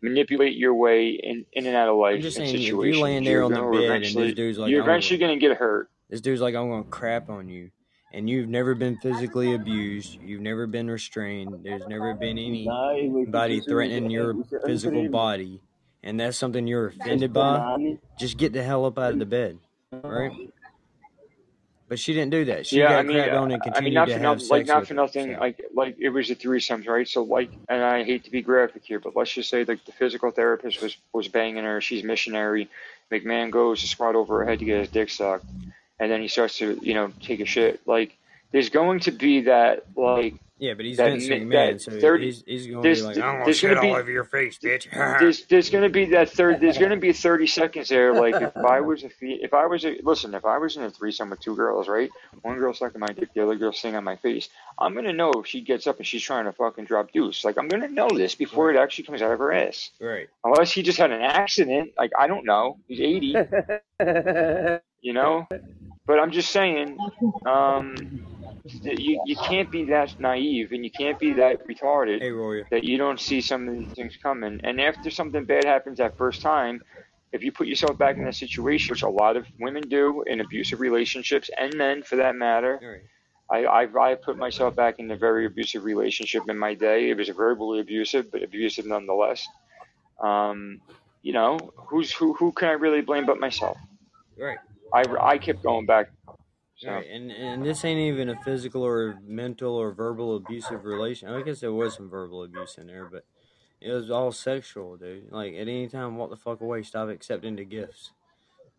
manipulate your way in, in and out of life I'm just saying, if you're laying there on the bed and eventually- this dude's like, you're eventually gonna, gonna get hurt. this dude's like, I'm gonna crap on you, and you've never been physically abused, you've never been restrained, there's never been anybody threatening your physical body, and that's something you're offended by. Just get the hell up out of the bed, right? But she didn't do that. She yeah, got I mean, crapped on and I mean, continued not to for have nothing, sex like not for nothing, so. like like it was a threesomes, right? So like, and I hate to be graphic here, but let's just say like the physical therapist was was banging her. She's missionary. McMahon goes to squat over her head to get his dick sucked, and then he starts to you know take a shit. Like there's going to be that like Yeah, but he's that Vince mi- McMahon, that so 30 he's, he's going to be like, I'm going to there's shit gonna be all over your face, bitch. there's there's gonna be that third there's gonna be 30 seconds there like if I was a fe- if I was a listen if I was in a threesome with two girls right one girl sucking my dick the other girl sitting on my face I'm gonna know if she gets up and she's trying to fucking drop deuce like I'm gonna know this before it actually comes out of her ass right. unless he just had an accident like I don't know he's 80 you know but I'm just saying um you you can't be that naive and you can't be that retarded Hey, Roy. that you don't see some of these things coming. And after something bad happens that first time, if you put yourself back in that situation, which a lot of women do in abusive relationships and men for that matter, All right. I, I, I put myself back in a very abusive relationship in my day. It was verbally abusive, but abusive nonetheless. Um, you know, who's who? Who can I really blame but myself? Right. I, I kept going back. So Right, and and this ain't even a physical or mental or verbal abusive relation. I guess there was some verbal abuse in there, but it was all sexual, dude. Like at any time, walk the fuck away. Stop accepting the gifts.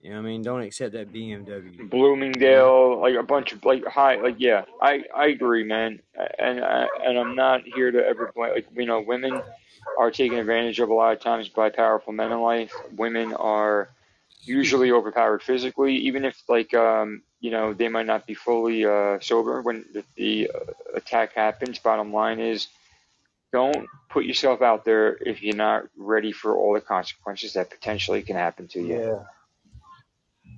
You know what I mean? Don't accept that BMW. Bloomingdale, like a bunch of like high, like yeah, I I agree, man, and uh, and I'm not here to ever blame. Like you know, women are taken advantage of a lot of times by powerful men in life. Women are usually overpowered physically, even if like um you know they might not be fully uh sober when the, the uh, attack happens. Bottom line is don't put yourself out there if you're not ready for all the consequences that potentially can happen to you. Yeah.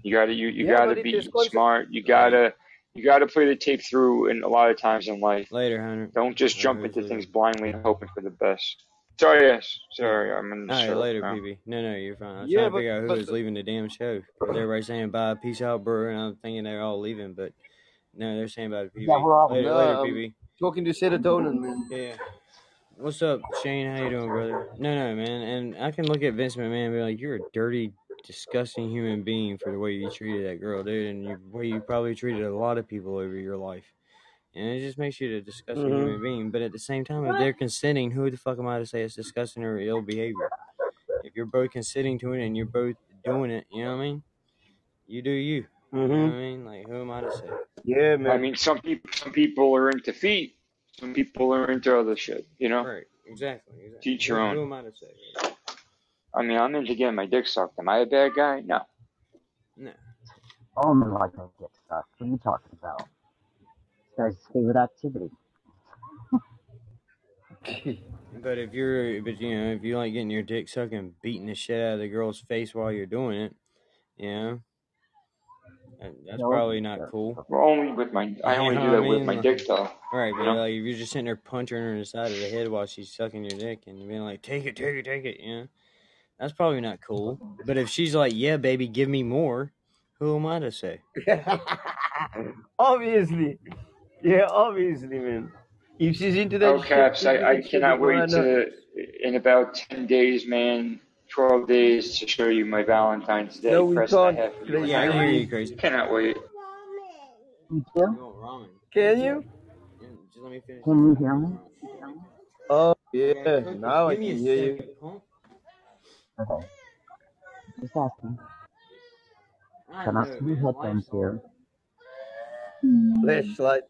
You gotta you, you Yeah, gotta be smart. You gotta you gotta play the tape through and a lot of times in life. Later, Hunter. Don't just jump into later. things blindly and hoping for the best. Sorry, yes. Sorry, I'm in the All right, show later, now. PB. No, no, you're fine. I was Yeah, trying to but- figure out who but- was leaving the damn show. 'Cause Everybody's saying bye, peace out, bro, and I'm thinking they're all leaving, but no, they're saying bye to PB. Yeah, we're all later, No, later, um, PB. Talking to serotonin, man. Yeah. What's up, Shane? How you doing, brother? No, no, man. And I can look at Vince McMahon and be like, "You're a dirty, disgusting human being for the way you treated that girl, dude, and the way you probably treated a lot of people over your life." And it just makes you a disgusting Mhm. human being. But at the same time, if they're consenting, who the fuck am I to say it's disgusting or ill behavior? If you're both consenting to it and you're both doing it, you know what I mean? You do you. You know what Mm-hmm. I mean? Like, who am I to say? Yeah, man. I mean, some people some people are into feet. Some people are into other shit. You know. Right. Exactly. exactly. Teach your who, own. Who am I to say? I mean, I'm into getting my dick sucked. Am I a bad guy? No. No. All men like to get sucked. What are you talking about? It's his favorite activity. But if you're, but you know, if you like getting your dick sucked and beating the shit out of the girl's face while you're doing it, you know, that's No, probably not sure. cool. Well, only with my. I You only do what I that with my dick though. Right, but Yeah. like if you're just sitting there punching her in the side of the head while she's sucking your dick and being like, "Take it, take it, take it," you know, that's probably not cool. But if she's like, "Yeah, baby, give me more," who am I to say? obviously. Yeah, obviously, man. If she's into that Oh, caps! shit, I, into I cannot wait to in about ten days, man. Twelve days to show you my Valentine's Day No, we present I can't. have for you. Yeah, I can you crazy. Cannot wait. You You too? want ramen? Can you? Yeah, Just let me finish. Can you hear me? Oh, Yeah, yeah. Cookie, Now I me can a hear you. second. Okay. Just asking. I Turn off know, headphones here. Flashlight.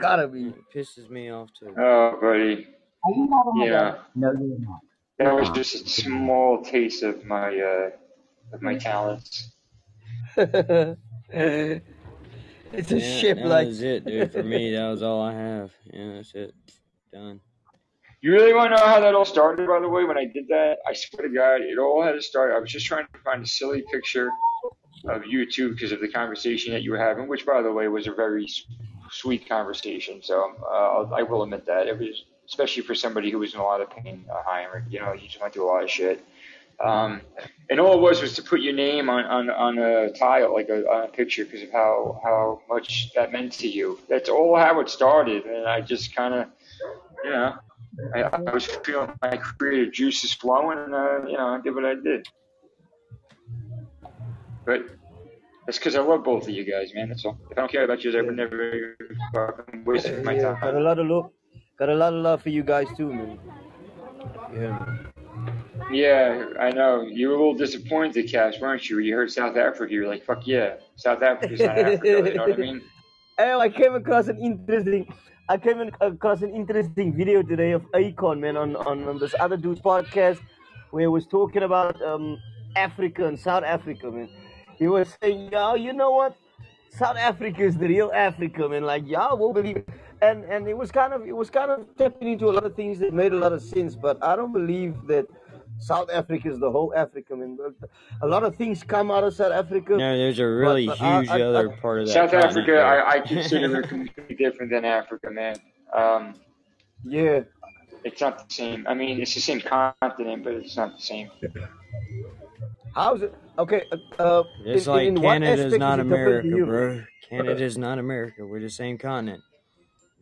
Gotta be. It pisses me off too. Oh, buddy. Are you not on Yeah, No, you're not. that was just a small taste of my uh, of my talents. it's a Yeah, ship that like. was it, dude. For me, that was all I have. Yeah, that's it. Done. You really want to know how that all started, by the way? When I did that, I swear to God, it all had to start. I was just trying to find a silly picture of you two because of the conversation that you were having, which, by the way, was a very s- sweet conversation. So uh, I will admit that it was, especially for somebody who was in a lot of pain, uh, Heinrich. You know, he just went through a lot of shit. Um, and all it was was to put your name on, on, on a tile, like a, on a picture, because of how, how much that meant to you. That's all how it started, and I just kind of, you know, I, I was feeling my creative juices flowing, and uh, you know, I did what I did. But that's because I love both of you guys, man. That's all. If I don't care about you, I would never fucking waste my Yeah, got a time. lot of love. Got a lot of love for you guys too, man. Yeah. Yeah, I know. You were a little disappointed, Cash, weren't you? You heard South Africa, you were like, "Fuck yeah, South Africa's not Africa." You know what I mean? Oh, I came across an interesting. I came across an interesting video today of Akon, man, on, on, on this other dude's podcast, where he was talking about um, Africa and South Africa, man. He was saying, "Yo, you know what? South Africa is the real Africa, man. Like, y'all will believe." It. And and it was kind of it was kind of tapping into a lot of things that made a lot of sense. But I don't believe that South Africa is the whole Africa, man. A lot of things come out of South Africa. No, there's a really but I- huge I- other I- part of that. South continent Africa, there. I, I consider it completely different than Africa, man. Um, Yeah. it's not the same. I mean, it's the same continent, but it's not the same. How's it? Okay. Uh, uh, Just in, like in what Canada's aspect not is it different to America, you? bro. Canada's not America. We're the same continent,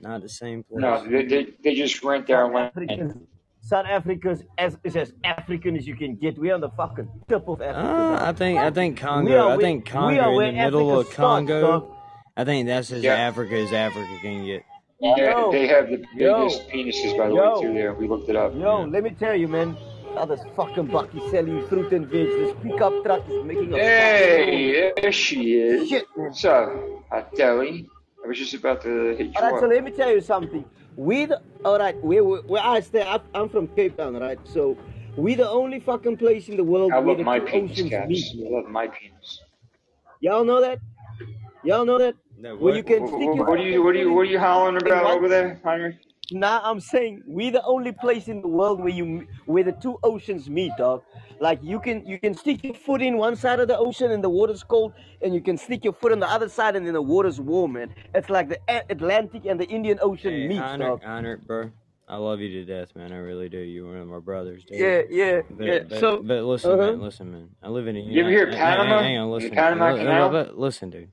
not the same place. No, they, they, they just rent their South land. Africans, South Africa's as is as African as you can get. We're on the fucking tip of Africa. Uh. I think I think Congo. I think Congo in where the middle Africa of Congo. dog. I think that's as Yeah. Africa as Africa can get. Yeah, Yo, they have the yo, biggest penises, by the way, too. There, we looked it up. yo. Let me tell you, man. Now this fucking bakkie selling fruit and veg. This pickup truck is making a fucking noise. Hey, there she is. Shit, man. What's up, Hot I was just about to hit you All right, so let me tell you something. We, the, all right, where, where, where I stay, I, I'm from Cape Town, right? So we the only fucking place in the world I where love the my two penis, oceans Caps. meet. I Man. love my penis. Y'all know that? Y'all know that? No, Where you what? can What, stick your what, what are you fucking what are you what are you hollering in about over there, Heinrich? Nah, I'm saying we're the only place in the world where you where the two oceans meet, dog. Like you can you can stick your foot in one side of the ocean and the water's cold, and you can stick your foot on the other side and then the water's warm, man. It's like the A- Atlantic and the Indian Ocean Hey, meets, Honor, dog. Honor, bro. I love you to death, man. I really do. You're one of my brothers, dude. Yeah, yeah, But, yeah. but, So, but listen, uh man. Listen, man. I live in the You ever hear of Panama? Hang on, The listen. Panama Li- Canal? but Listen, dude.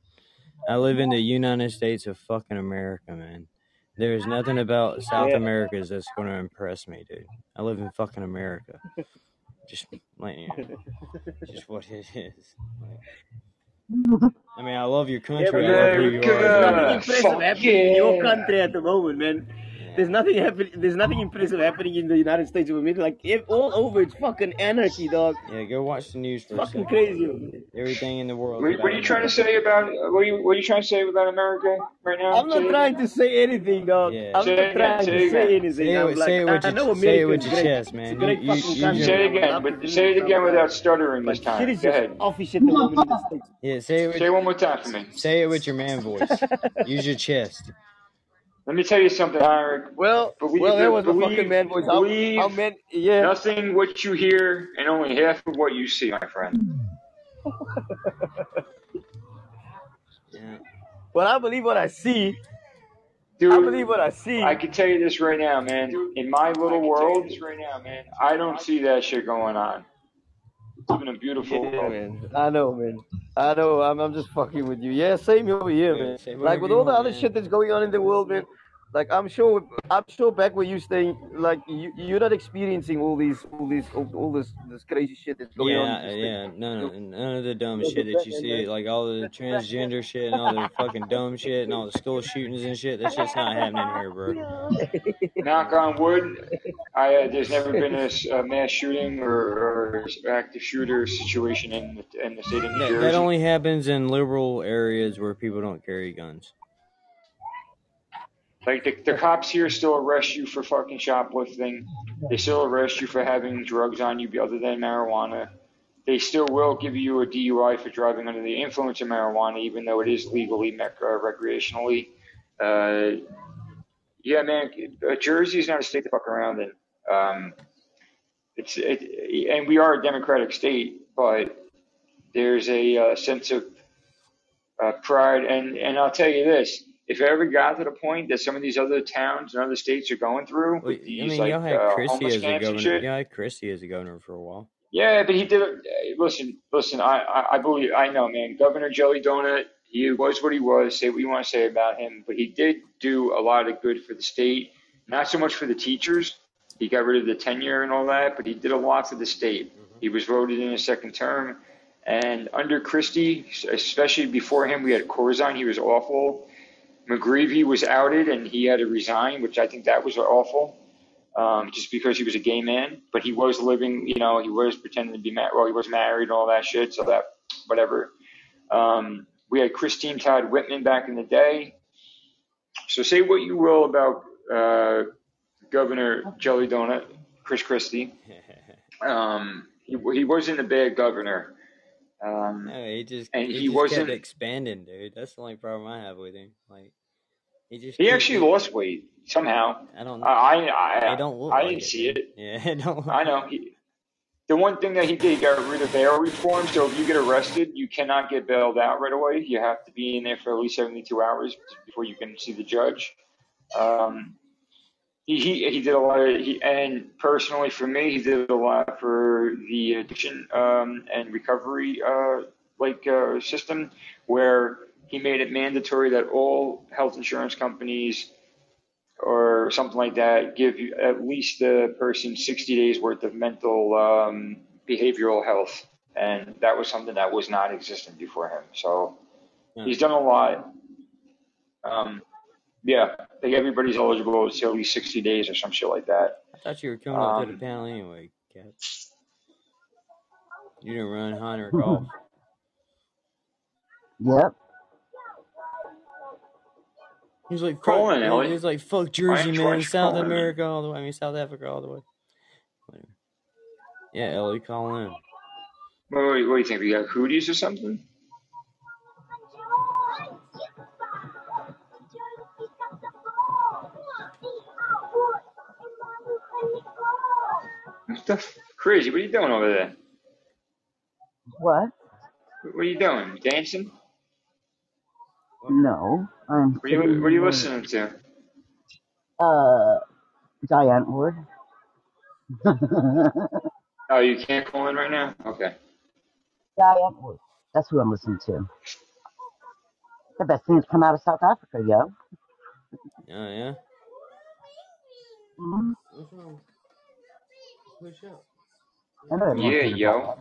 I live in the United States of fucking America, man. There's nothing about South yeah. America's that's going to impress me, dude. I live in fucking America. Just like you know, just what it is. Like, I mean, I love your Yeah, country. I love who you there's are. nothing America! impressive Fuck happening in your country at the moment, man. Yeah. There's nothing happening. There's nothing impressive happening in the United States of America. Like if all over, it's fucking anarchy, dog. Yeah, go watch the news for fucking second. crazy. man. Everything in the world What, is what are you trying to say about what are you what are you trying to say about America right now? I'm not it trying again. to say anything, dog. Yeah. I'm Say not it trying Say to it say again. anything. Say it, I'm with, like, say it with I your, know say it with your chest, man. You, great you, fucking use country. your, Say it again, but say it again without stuttering this time. shit is Go ahead. office at the moment in the States. yeah, say it with, Say it one more time for me. say it with your man voice. Use your chest. Let me tell you something, Heinrich. Well, Believe well, that it, was my fucking man voice. How, how believe man, yeah. nothing what you hear and only half of what you see, my friend. Yeah. Well, I believe what I see. Dude, I believe what I see. I can tell you this right now, man. In my little world, right now, man, I don't see that shit going on. It's been a beautiful Yeah, world. man. I know, man. I know. I'm, I'm just fucking with you. Yeah, same over here, Yeah, man. say Like with all the other man. shit that's going on in the world, man. Like I'm sure, I'm sure back where you staying, like you, you're not experiencing all these, all these, all, all this, this crazy shit that's going on Yeah, the yeah, none of none of the dumb shit that you see, like all the transgender shit and all the fucking dumb shit and all the school shootings and shit. That shit's not happening here, bro. Knock on wood, I uh, there's never been a, s- a mass shooting or, or active shooter situation in the, in the state of New That that only happens in liberal areas where people don't carry guns. Like the, the cops here still arrest you for fucking shoplifting. They still arrest you for having drugs on you other than marijuana. They still will give you a DUI for driving under the influence of marijuana, even though it is legally uh, recreationally. Uh, yeah, man, uh, Jersey is not a state to fuck around in. Um, it's it, and we are a democratic state, but there's a uh, sense of uh, pride. And and I'll tell you this: if it ever got to the point that some of these other towns and other states are going through Well, I mean, like y'all had uh, as a governor. Y'all had as a governor for a while. yeah, but he did. Listen, listen. I, I, I believe. I know, man. Governor Jelly Donut. He was what he was. Say what you want to say about him, but he did do a lot of good for the state. Not so much for the teachers. He got rid of the tenure and all that, but he did a lot for the state. He was voted in a second term, and under Christie, especially before him, we had Corzine. He was awful. McGreevy was outed and he had to resign, which I think that was awful um, just because he was a gay man, but he was living, you know, he was pretending to be married. Well, he was married and all that shit. So that, whatever. Um, we had Christine Todd Whitman back in the day. So say what you will about uh, Governor Jelly Donut, Chris Christie. Um, he, he wasn't a bad governor. Um, no, he just and he, he just wasn't. kept expanding, dude. That's the only problem I have with him. Like he just He actually lost weight somehow. I don't. I I It don't look I like didn't it, see it. Yeah, don't. I know. He, the one thing that he did, he got rid of bail reform. So if you get arrested, you cannot get bailed out right away. You have to be in there for at least 72 hours before you can see the judge. Um, he, he he did a lot of he and personally for me, he did a lot for the addiction um, and recovery uh, like uh, system where he made it mandatory that all health insurance companies or something like that give you at least the person 60 days worth of mental um, behavioral health and that was something that was not existent before him so Yeah. he's done a lot um, yeah I think everybody's eligible to at least 60 days or some shit like that I thought you were coming up to the Um, panel anyway, Cap. You didn't run Heinrich golf Yep. He's like, fuck, on, he he's like, fuck Jersey, man. George South Colin. America all the way. I mean, South Africa all the way. Yeah, Ellie calling. What, what, what do you think? We got hooties or something? What crazy? What are you doing over there? What? What are you doing? Dancing? No. I'm What are you What are you here. listening to? Uh, Die Antwoord. Oh, you can't call in right now. Okay. Die Antwoord. That's who I'm listening to. The best thing that's come out of South Africa, yo. Oh yeah. Mm-hmm. Mm-hmm. Push up. I know everyone's Yeah, heard yo. about.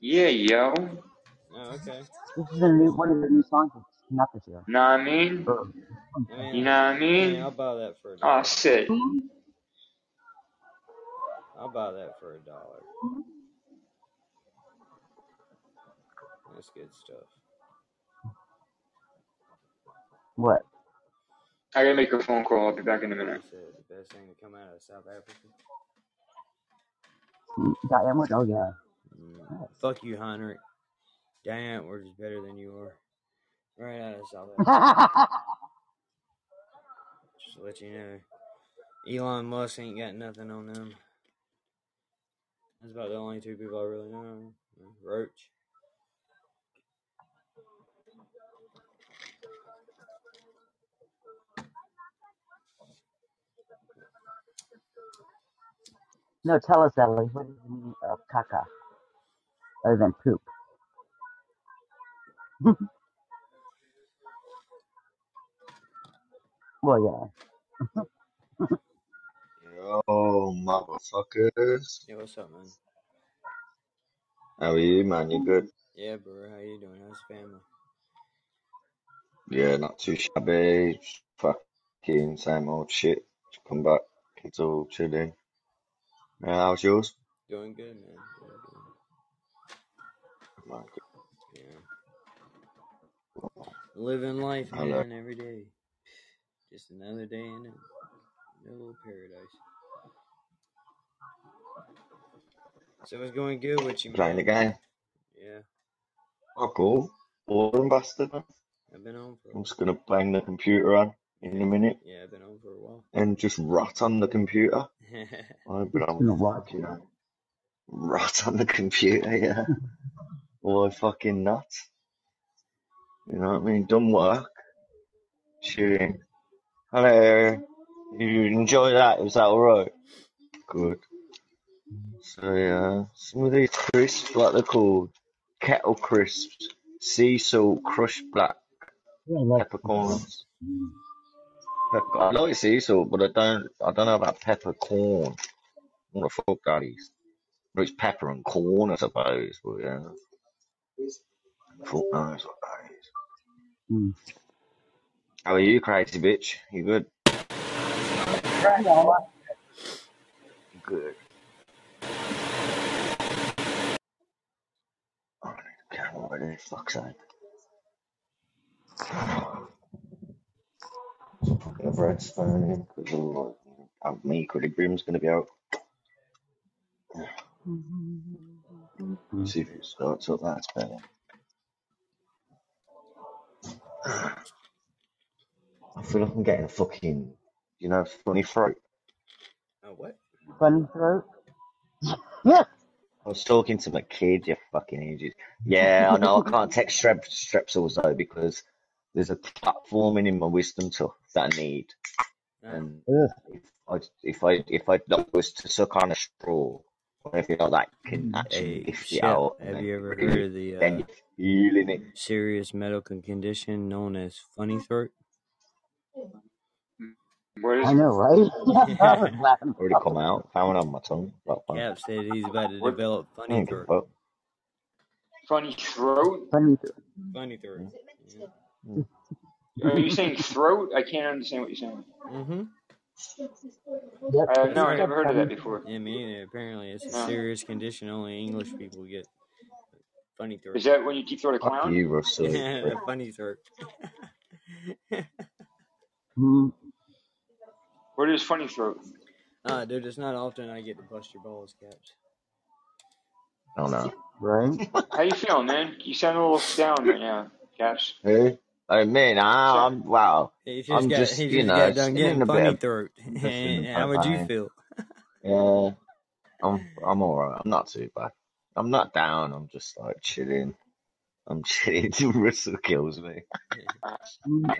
Yeah, yo. Oh okay. This is a new one of the new songs that came out this year. Know what I mean? Or, I mean, You know what I I mean, mean? I'll buy that for a Oh, dollar. shit. I'll buy that for a dollar. That's good stuff. what? I gotta make a phone call. I'll be back in a Like I minute. said, the best thing to come out of South Africa. Die Antwoord? Oh yeah. Mm, fuck you, Heinrich. Die Antwoord is better than you are. Right out of South Just to let you know. Elon Musk ain't got nothing on them. That's about the only two people I really know. Roach. no, tell us, Ellie. What is the meaning of caca other than poop? well, yeah. Yo, motherfuckers. Yeah, what's up, man? How are you, man? You good? Yeah, bro. How you doing? How's the family? Yeah, not too shabby. Fucking same old shit. Just come back. Kids all chilling. Yeah, how's yours? Doing good, man. Doing Man, good. Yeah. Living life, I man, every day. Just another day in it. No little paradise. So it's going good with you, Playing the man. game. Yeah, Oh, cool. Boring bastard, man. I've been on for. I'm just gonna bang the computer on in a minute Yeah, I've been on for a while. and just rot on the computer. I've been on been a while. fucking rot on the computer, yeah. Or fucking nuts. You know what I mean? Done work. Shooting. Hello. You enjoy that? Was that alright? Good. So yeah, some of these crisps, what they're called, kettle crisps, sea salt, crushed black Yeah, like peppercorns. Pepper, I like sea salt, but I don't, I don't know about peppercorn. What the fuck that is? Well, it's pepper and corn, I suppose, but yeah, fuck knows what that is. Mm. How are you, crazy bitch? You good? Yeah, Good. Oh, I can't wait any fuck's sake. Fucking Red's phone in because of like, um, me, Equilibrium's gonna be out. Mm. See if it starts up. That's better. I feel like I'm getting a fucking, you know, funny throat. oh, what? Funny throat. Yeah. I was talking to my kid, you fucking ages. Yeah, I know I can't take strep strepsils though because there's a platforming in my wisdom tooth that I need, Ah, and if I if I if I was to suck on a straw or anything like that, can actually Hey, lift it Shep, out have you ever breathe heard of the uh, you're feeling it. serious medical condition known as funny throat? What is I know, right? I was laughing. Already come out, found it on my tongue. Like, fun. Cap said he's about to What? develop funny don't give a throat. Funny throat? Funny throat. Funny throat. Yeah. Are you saying throat? I can't understand what you're saying. Mm-hmm. Yep. Uh, That's no, I right. never heard of that before. Yeah, me neither. Apparently, it's a No. serious condition only English people get. Funny throat. Is that when you keep throat a Fuck clown? you, Russell. Yeah, funny throat. Mm. What is funny throat? Ah, dude, it's not often I get to bust your balls, Caps. Oh no. Right? How you feeling, man? You sound a little down right now, Caps. Who? Oh, me now. I'm wow. He just I'm got just, he you just know, got done still in getting a bit funny of, throat. just in And a how would you feel? Yeah. I'm I'm alright. I'm not too bad. I'm not down. I'm just like chilling. I'm chilling. Russell kills me.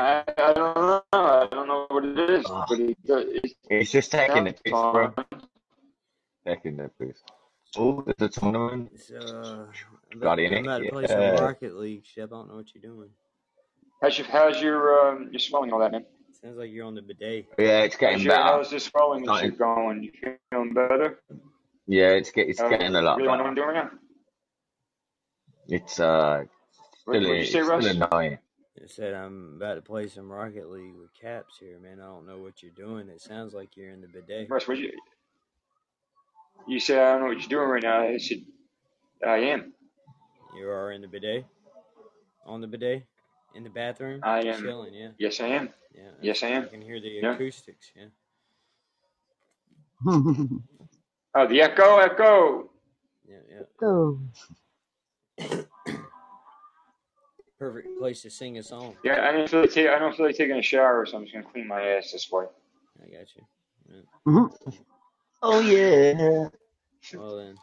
I, I don't know. I don't know what it is, Oh, but it, it he's just taking the sounds piss, bro. Taking the piss. Oh, there's a tournament. So uh, I'm Got about, in I'm it. about to play some Rocket League. Shep, I don't know what you're doing. How's your how's your um your swelling all that man? Sounds like you're on the bidet. Yeah, it's getting your better. how's the swelling and Starting. shit going? You feeling better? Yeah, it's get it's Uh, getting a lot really want to know better. what I'm doing now? It's uh What still what'd you say, Russ? annoying. I said I'm about to play some Rocket League with Caps here, man. I don't know what you're doing. It sounds like you're in the bidet. Russ, what you you said I don't know what you're doing right now. I said I am. You are in the bidet? On the bidet? In the bathroom? I am. Chilling, yeah. Yes, I am. Yeah. Yes, I I am. can hear the Yeah. acoustics, yeah. Oh, the echo, echo. Yeah, yeah. Go. Perfect place to sing a song. Yeah, I don't feel like ta- I don't feel like taking a shower, so I'm just gonna clean my ass this way. I got you. Yeah. Mhm. Oh yeah. Well then,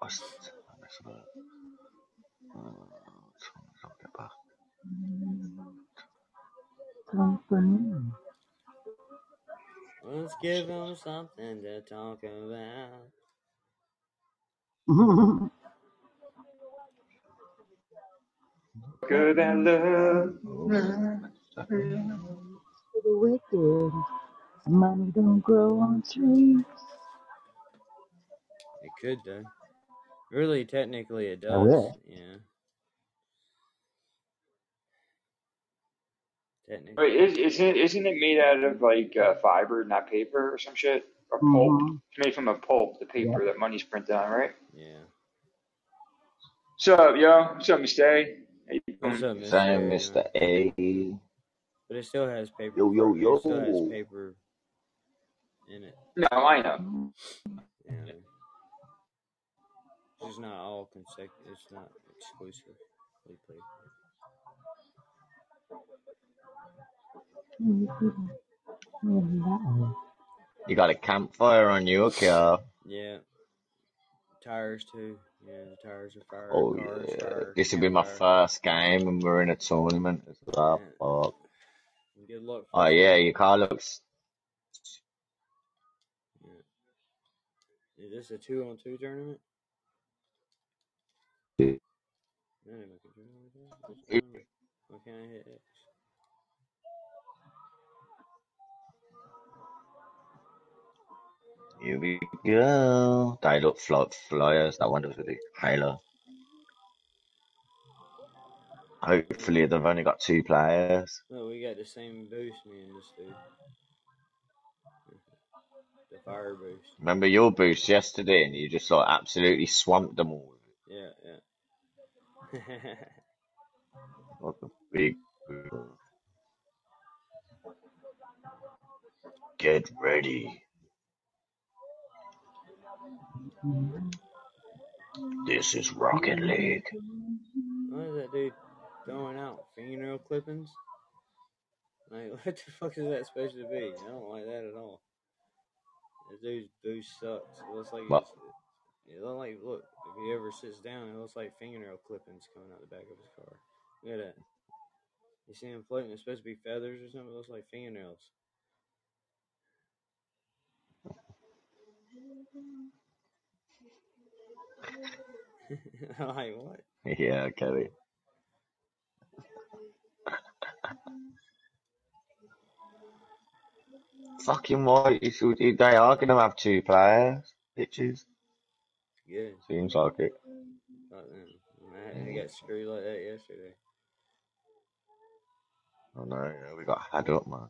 What's this? Let's have a look. Uh, what's one we're talking about? Company. let's give them something to talk about. Good and love. For the wicked, money don't grow on trees. It could though. Really, technically, it I does. will. Yeah. Technically, Wait, is, isn't isn't it made out of like uh, fiber, not paper, or some shit, or pulp? Mhm. It's made from a pulp, the paper Yeah. that money's printed on, right? yeah. What's up, yo? What's up, Mister A? How you What's up, Mister? Same, A. Mr. A. But it still has paper. Yo yo fir- It still has paper in it. No, I know. Yeah. It's not all consecutive. It's not exclusively paper. You got a campfire on your car. Uh. Yeah. Tires too. Yeah, the tires are fire. Oh cars, yeah. fire, This will be my campfire. first game and we're in a tournament as well. Yeah. Fuck. Good luck. Oh yeah, your car looks Yeah. Is this a two on two tournament? Yeah. I can turn it like that. Which tournament? Why can't I hit X? Here we go. Look like flyers. That one was with the Halo. Hopefully they've only got two players. Look, we got the same boost, me and this dude. The fire boost. Remember your boost yesterday and you just like absolutely swamped them all. Yeah, yeah. Like a big boost. Get ready. This is Rocket League. What is that dude throwing out fingernail clippings? Like, what the fuck is that supposed to be? I don't like that at all. This dude's boost sucks. It looks like it looks like look. If he ever sits down, it looks like fingernail clippings coming out the back of his car. Look at that. You see him floating? It's supposed to be feathers or something. It looks like fingernails. like what? Yeah, Kelly. Fucking what? You should, they are going to have two players. Bitches. Yeah. Seems like it. Fuck them. I, I got screwed like that yesterday. Oh no, we got had up, man.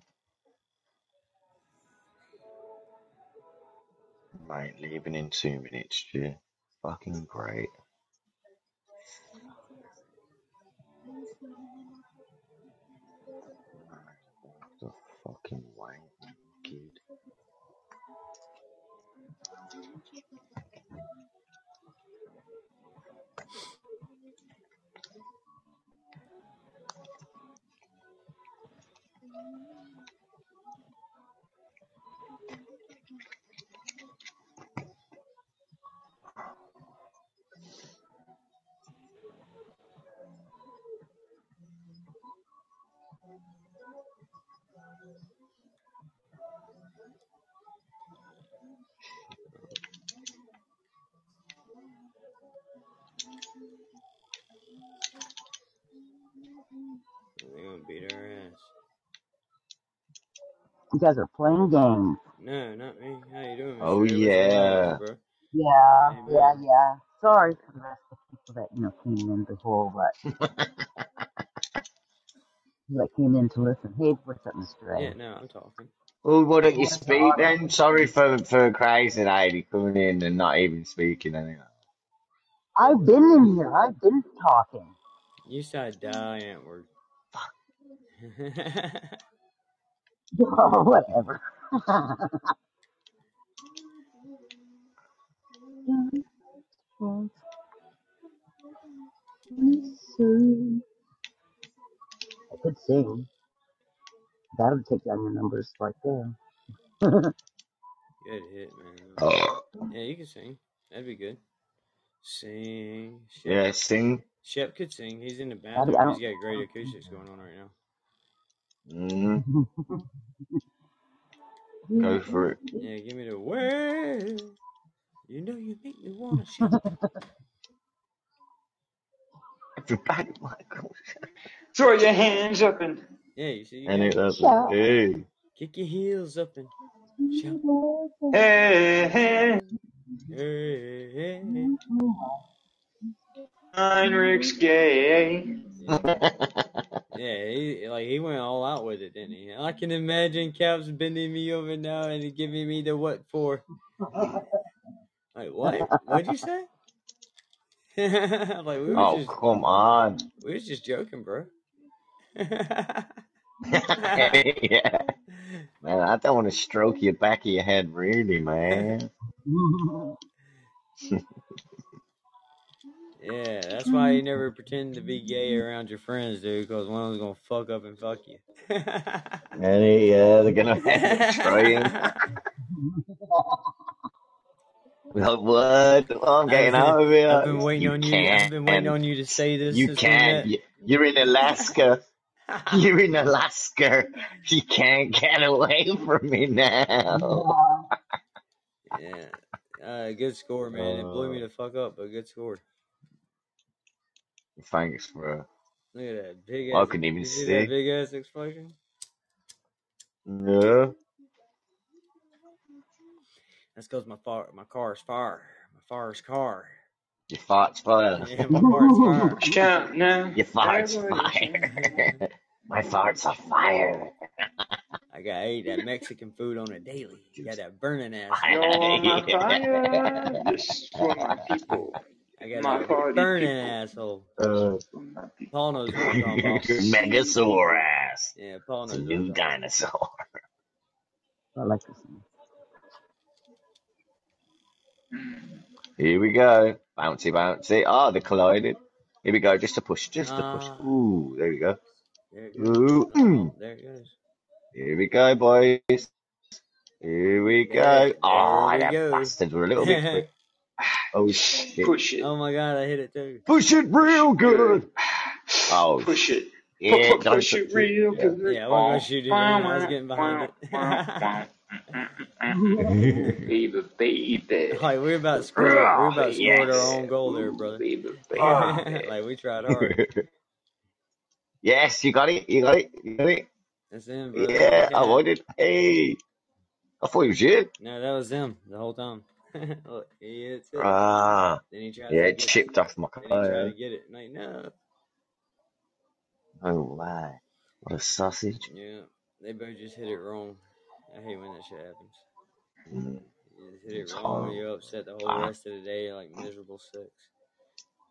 Mate, leaving in two minutes, Stu. Fucking great. The fucking wank, They're gonna beat our ass. You guys are playing games. No, not me. How you doing, Oh Edwards? Yeah. Yeah, Hey, yeah, yeah. Sorry for the rest of the people that you know came in before, but that came in to listen. Hey, what's up, Mr. Yeah, no, I'm talking. Well, why don't You you wanted to speak then? Sorry for for crazy lady coming in and not even speaking anyway. I've been in here. I've been talking. You said die, Antwoord. Oh, whatever. Could sing. That'll take down your numbers right there. good hit, man. Yeah, you can sing. That'd be good. Sing. Shep. yeah, sing. Shep could sing. He's in the I bathroom. He's got great acoustics going on right now. Mm, go for it. Yeah, give me the word. You know you make me wanna shout. Everybody, Michael. Throw your hands up and Yeah, you see, you And got it it. does. Hey. Kick your heels up and shout. hey, hey, Hey, hey, hey. Heinrich's gay. Yeah. Yeah, he like he went all out with it, didn't he? I can imagine Caps bending me over now and giving me the what for. Like what? What'd you say? like we was oh, just come on. we was just joking, bro. Yeah. Man, I don't want to stroke your back of your head, really, man. yeah, that's why you never pretend to be gay around your friends, dude, because one of them's gonna fuck up and fuck you. And yeah, they're gonna try him. Like, what? Oh, I'm getting out of here. I've been waiting You on you. I've been waiting on you to say this You can't. You're in Alaska. You're in Alaska. You can't get away from me now. yeah. Uh, good score, man. It blew me Uh, the fuck up, but good score. thanks, bro. Look at that big I ass. couldn't even see that big ass explosion? Yeah. That's because my far, my car's fire. My fire's car. Your fart's fire. Yeah, my car's fire. Shout now. Your fart's fire. My farts are fire. I got to eat that Mexican food on a daily. You Got that burning ass. You're my Yeah. fire. This is for my people. I got My that burning people. asshole. Uh, For my people. Paul knows what I'm talking about. Megasaurus. Yeah, Paul It's a knows what I'm new about. dinosaur. I like this one. Here we go. Bouncy, bouncy. Oh, they collided. Here we go. Just a push. Just a push. Ah, Ooh, there we go. there it goes. Ooh. Oh, mm. there it goes. Here we go, boys. Here we go. there Oh, we them bastards were a little bit quick. Oh, shit. Push it. oh my god, I hit it too. Push it real good. Good. Oh, Push it. yeah. Pu- pu- Push it it. real Yeah. good. Yeah, I wasn't gonna shoot it. I was getting behind it. Baby, baby. like we're about scored, we Oh, about scored our yes. own goal there, Ooh, brother. baby, Oh. baby. like we tried hard. yes, you got it. You got it. You got it. That's them, brother. Yeah, I wanted. Hey, I thought you was you. No, that was them the whole time. Look, he hits it. Ah, Then he tries yeah, to it get. chipped off my Then he tried car. to get it. Like no. Oh wow, what a sausage. Yeah, they both just hit it wrong. I hate when that shit happens. You just hit it wrong, you upset the whole Ah. rest of the day like miserable six.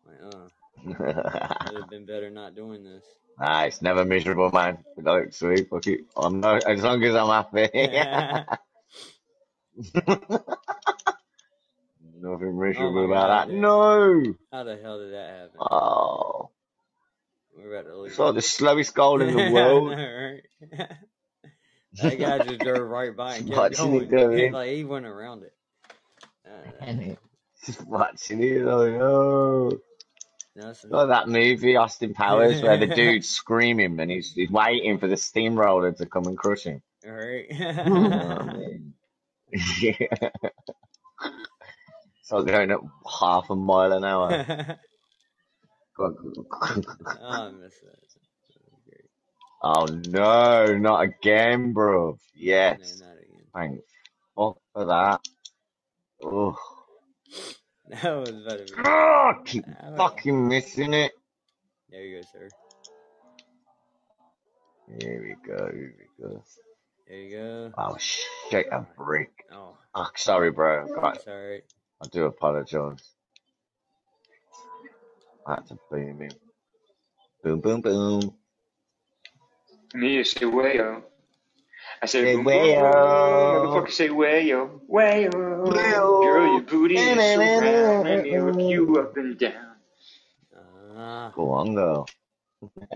Like, uh, would have been better not doing this. it's never miserable, man. Like, sweet, fuck it. I'm not, as long as I'm happy. Nothing oh miserable my about god, that. dude. No. How the hell did that happen? Oh, We're about to lose. it's like the slowest goal in the world. Know, right? that guy just drove right by and kept Watching it going. go in. like he went around it. Uh, Just watching it. Like, oh. that's some, Like that movie, Austin Powers, where the dude's screaming and he's, he's waiting for the steamroller to come and crush him. right? You know what yeah. So going at half a mile an hour. oh, I miss that. That was great. Oh no, not again, bro. No, Yes. not again. Thank fuck for that. Oh, That was better. oh keep Ah, fucking missing it. There you go, sir. Here we go, here we go. There you go. Oh shit, a brick. Oh, Oh, sorry, bro. I, that's alright. I do apologise. I had to boom. Boom, boom, boom. Me, you say wayo. I say wayo. Motherfucker say wayo. Wayo. Wayo. Girl, your booty is so round. Let me hook you up and down. Ah, Go on, girl.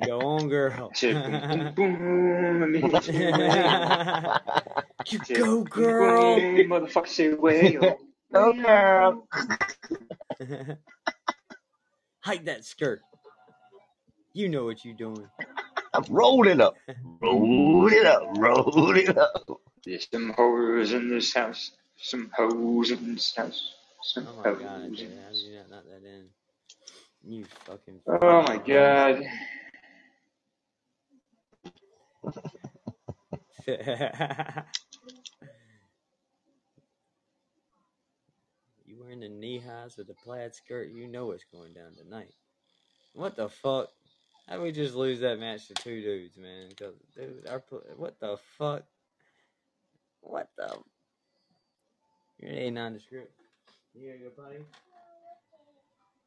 go on, girl. I said boom, boom, boom. Let me hit you wayo. you I said, go, girl. boom, Motherfucker say wayo. Go, girl. Hide that skirt. You know what you're doing. Roll it up. Roll it up. Roll it up. There's some hoes in this house. Some hoes in this house. Some Oh my hoes. god, in dude, how this- did you not knock that in? You fucking. Oh my god. you wearing the knee highs with the plaid skirt, you know what's going down tonight. What the fuck? How we just lose that match to two dudes, man? 'Cause, dude, our pl- what the fuck? What the? You're a nondescript. You gotta go potty?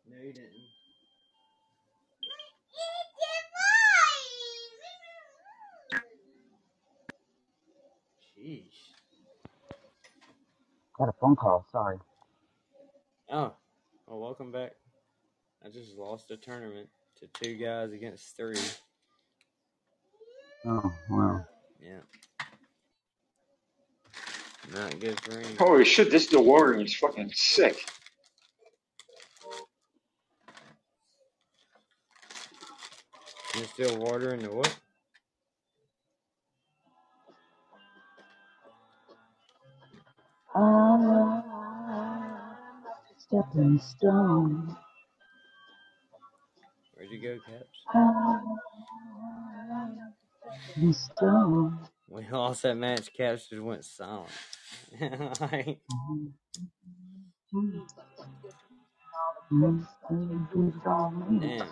No, you didn't. Sheesh. Got a phone call. Sorry. Oh, well, welcome back. I just lost a tournament to two guys against three. Oh wow. Yeah. Not good for him. Holy shit, this DeLorean is fucking sick. There's still water in the what? Stepping stone. Where'd you go, Caps? Stepping stone. We lost that match. Caps just went silent. Like, Damn,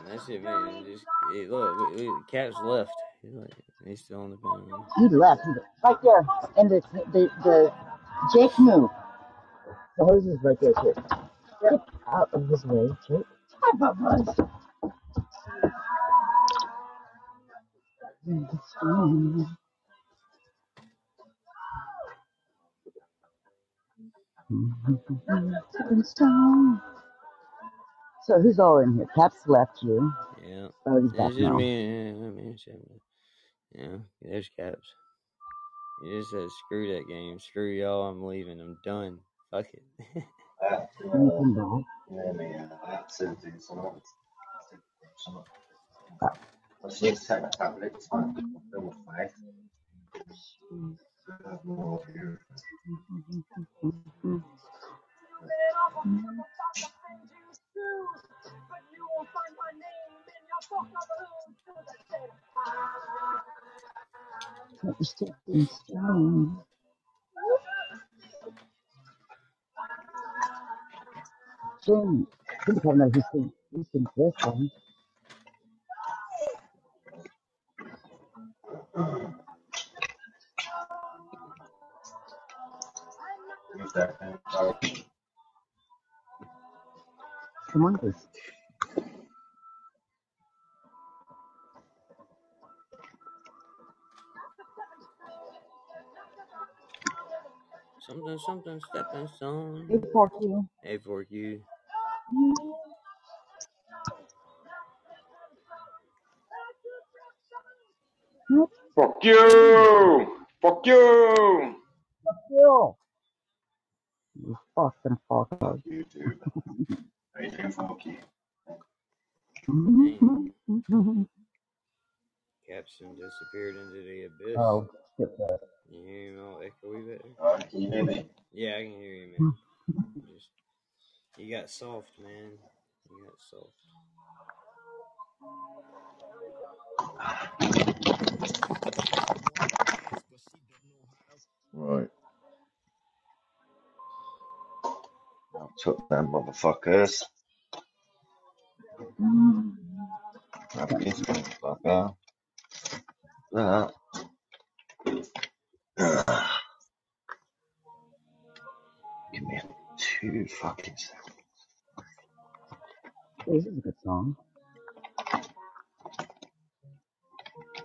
that shit, man. Just it, look, we, we, Caps left. He's, like, he's still on the phone. He left. He left. Right there. And the the the Jake moved. The hose is right there too. Get out of his way, Jake. Hi, Bubba. So who's all in here? Caps left you. Yeah. Oh, he's back It's just now. me and, yeah, me and Shem. Yeah, there's Caps. He just said, screw that game. Screw y'all. I'm leaving. I'm done. Fuck it. You can do it. Stepping stone. Jim, probably know who sings, who sings this one. Come on, Bruce. Something, something, stepping stone. Good for you. Hey, for you. Fuck you! Fuck you! Fuck You You fucking fucker. Capstan disappeared into the abyss. oh, skip that. You hear him all echoey better? Oh, can you hear me? Yeah, I can hear you, man. Just, you got soft, man. You got soft. Right. I took them motherfuckers. Grab this motherfucker. That. Give me two fucking seconds. This is a good song.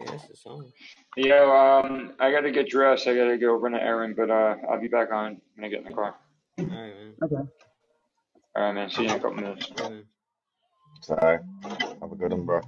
Yeah, it's a song. Yeah, um, I gotta get dressed. I gotta go run an errand, but uh, I'll be back on when I get in the car. All right, man. Okay. All right, man. See you in a couple minutes. Yeah, man. So, have a good one, bro.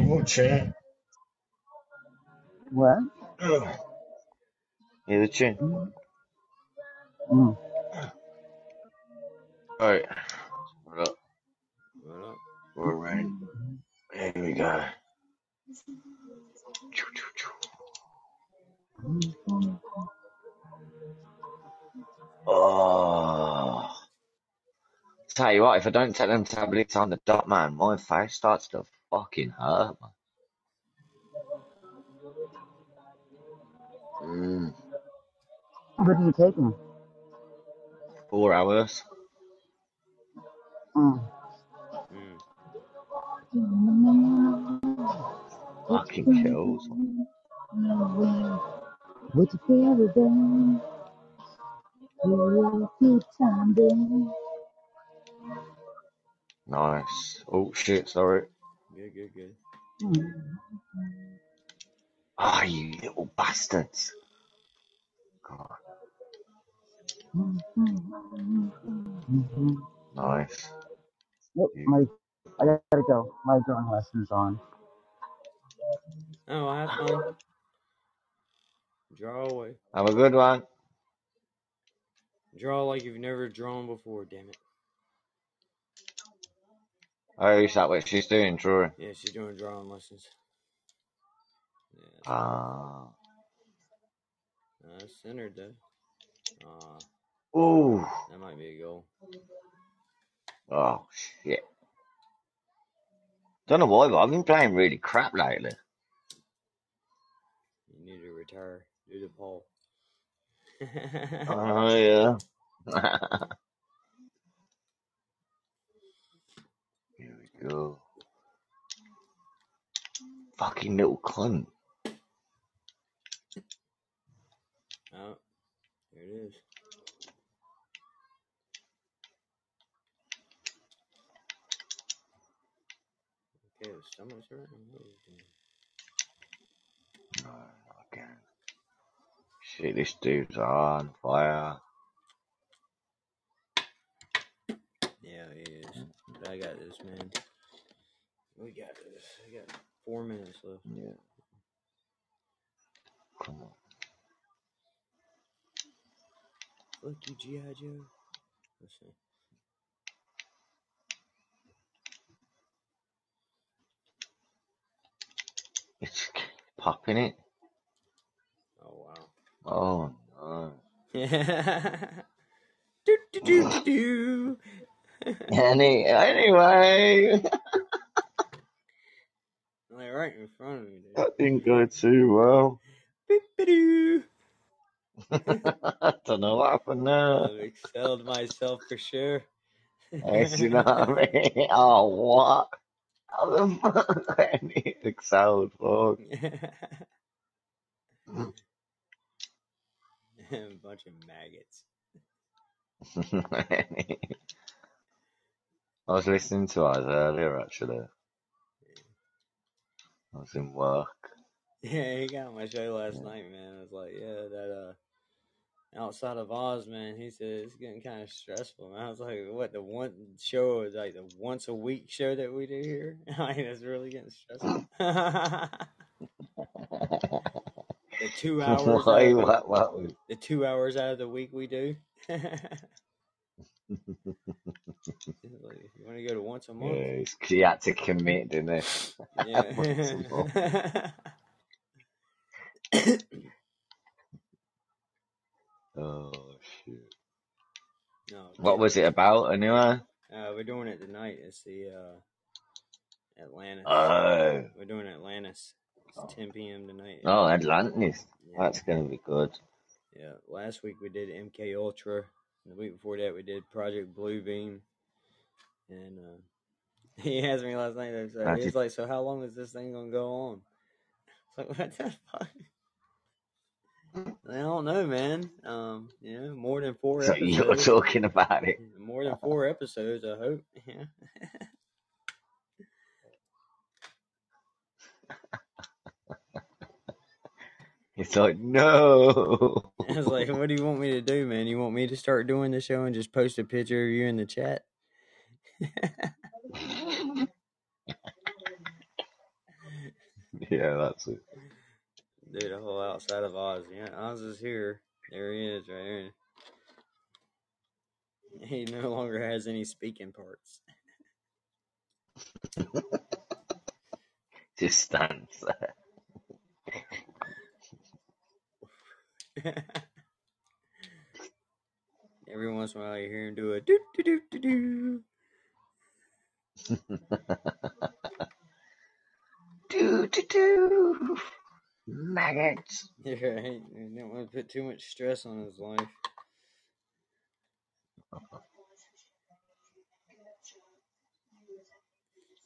Oh, chin. What? Hear the chin. Mm. Alright. What up? What up? We're ready. Here we go. Oh. Tell you what, if I don't take them tablets on the dot, man, my face starts to fucking hurt, man. Mm, What are you taking? four hours. Mm. Mm. Fucking kills. What's your favorite band? Your good time band. Nice. Oh shit, sorry. Good, good, good. Ah, you little bastards. God, nice. Yep, my, I gotta go. My drawing lesson's on. Oh, well, have fun. Draw away. Have a good one. Draw like you've never drawn before, damn it. Oh, is that what she's doing, Troy? Yeah, she's doing drawing lessons. Yeah, that's Ah. uh, centered though. Uh, Ooh. that might be a goal. Oh shit. Don't know why, but I've been playing really crap lately. You need to retire. Do the Paul. Oh yeah. Go. Fucking little cunt. oh, there it is. Okay, the stomach's hurting. What is? No, I can't. Shit, this dude's on fire. Yeah, he is. But I got this, man. We got this. We got four minutes left. Yeah. Come on. Fuck you, G.I. Joe. Let's see. It's popping it. Oh, wow. Oh no. do, do, do, do, do. Any anyway. like right in front of me, dude. That didn't go too well. I don't know what happened there. I've excelled myself for sure. Yes, you know what I mean? Oh, what? How the fuck? Any excelled fuck. A bunch of maggots. I was listening to ours earlier, actually. I was in work. Yeah, he got on my show last night, man. I was like, yeah, that uh, outside of Oz, man. He said it's getting kind of stressful, man. I was like, what the one show is like the once a week show that we do here? I mean, it's really getting stressful. the two hours, Why? What? What? the two hours out of the week we do. Like, you want to go to once a month? Yeah, he's- he had to commit, didn't he? Yeah. Once a month. Oh shit. No, What was it about anyway? Uh, we're doing it tonight. It's the uh, Atlantis. Oh, we're doing Atlantis. It's 10 p.m. tonight. oh, Atlantis. Yeah. That's gonna be good. Yeah. Last week we did MK Ultra. And the week before that we did Project Bluebeam. And uh, he asked me last night. So he's you- like, "So how long is this thing gonna go on?" I was like, "What the fuck?" I don't know, man. Um, you know, more than four So episodes. you're talking about it. More than four episodes, I hope. Yeah. It's like no. I was like, "What do you want me to do, man? You want me to start doing the show and just post a picture of you in the chat?" yeah, that's it. Do the whole outside of Oz. Yeah, Oz is here. There he is, right here. He no longer has any speaking parts. Just stands there. Every once in a while, you hear him do a doo doo doo doo doo. do do do. Maggots. Yeah, right. You don't want to put too much stress on his life.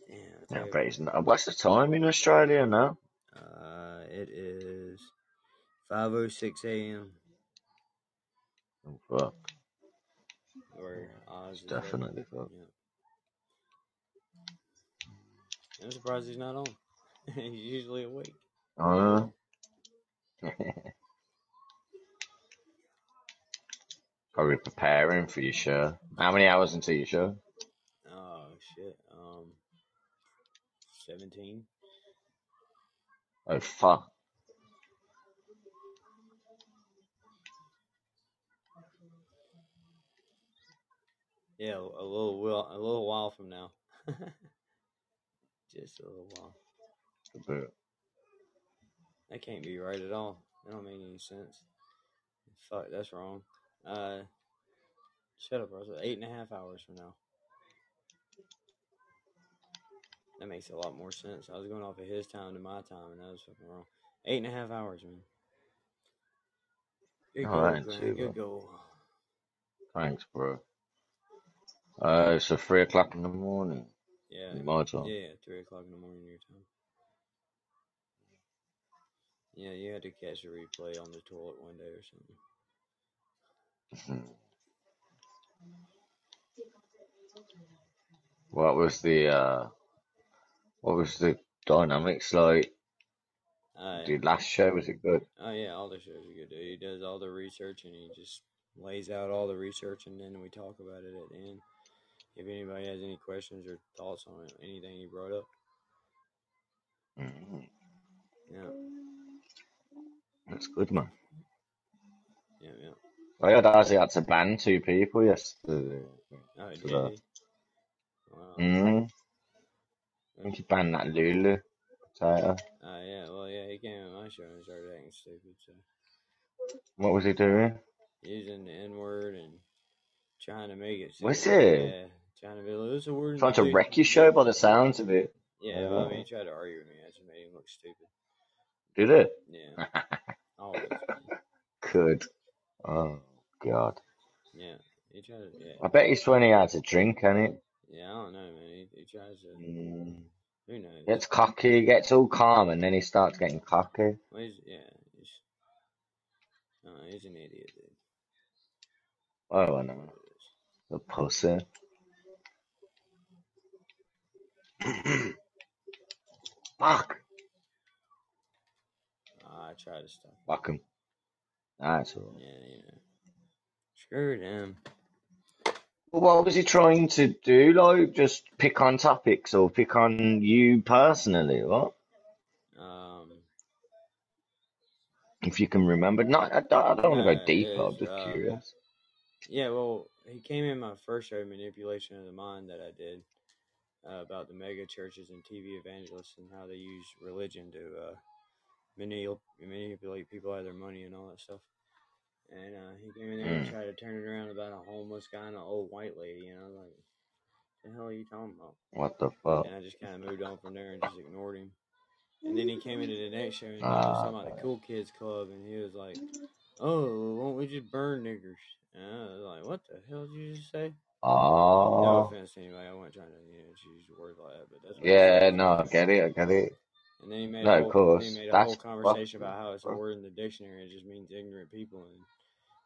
Yeah, Yeah, you but it's not. What's the time in Australia now? Uh, it is 5:06 a.m. Oh, fuck. where Oz is. Definitely fuck. Yeah. I'm surprised he's not on. he's usually awake. Oh. Probably preparing for your show. How many hours until your show? Oh shit. Um, 17. Oh fuck. Yeah, a little while, a little while from now. Just a little while. That can't be right at all. That don't make any sense. Fuck, that's wrong. Uh, shut up, Russell. Eight and a half hours from now. That makes a lot more sense. I was going off of his time to my time, and that was fucking wrong. Eight and a half hours, man. Good goal, Grant. too Good goal. Thanks, bro. Uh, so three o'clock in the morning. Yeah. My time. Yeah, three o'clock in the morning your time. Yeah, you had to catch a replay on the toilet one day or something. What was the uh, what was the dynamics like? Uh, last show was it good? oh yeah, all the shows are good. Dude. He does all the research and he just lays out all the research and then we talk about it at the end. If anybody has any questions or thoughts on it, anything he brought up, Mhm. yeah, That's good, man. yeah, yeah. I heard Ozzy had to ban two people yesterday. Oh, did he? Wow. Mm. I think he banned that Lulu potato. Uh, yeah, well, yeah, he came on my show and started acting stupid, so What was he doing? using the N word and trying to make it. Seem- he? Yeah, trying to be like, "This a word." Trying to wreck your show by the sounds of it. Yeah, well, I mean, he tried to argue with me. I just made him look stupid. Did it? Yeah, always. Good. Oh God. Yeah, he tried to. Yeah, I bet he's when he had a drink, ain't it? yeah. I don't know, man. He, he tries to. Mm. Who knows? Gets cocky, gets all calm, and then he starts getting cocky. Well, he's, yeah, he's. Uh, he's an idiot, dude. Oh, I know. it. The pussy. Fuck. I try to stop. Fuck him. That's all right. Yeah, know. Screw them. Well, what was he trying to do? Like, just pick on topics or pick on you personally? What? Um, If you can remember. No, I don't, I don't want to go deeper. I'm just uh, curious. Yeah, well, he came in my first show, Manipulation of the Mind, that I did uh, about the mega churches and TV evangelists and how they use religion to uh, manipulate manipulate people out of their money and all that stuff. And uh, he came in there and Mm. tried to turn it around about a homeless guy and an old white lady, and I was like, "The hell are you talking about?" What the fuck? And I just kind of moved on from there and just ignored him. And then he came into the next show and he was talking Ah, about the cool kids club, and he was like, "Oh, won't we just burn niggers?" And I was like, "What the hell did you just say?" Oh. No oh, offense to anybody, I wasn't trying to you know choose words like that, but that's yeah, no, I get it, I get it. And then he made No, a of course, he made a that's whole conversation about how it's a word in the dictionary. It just means ignorant people, and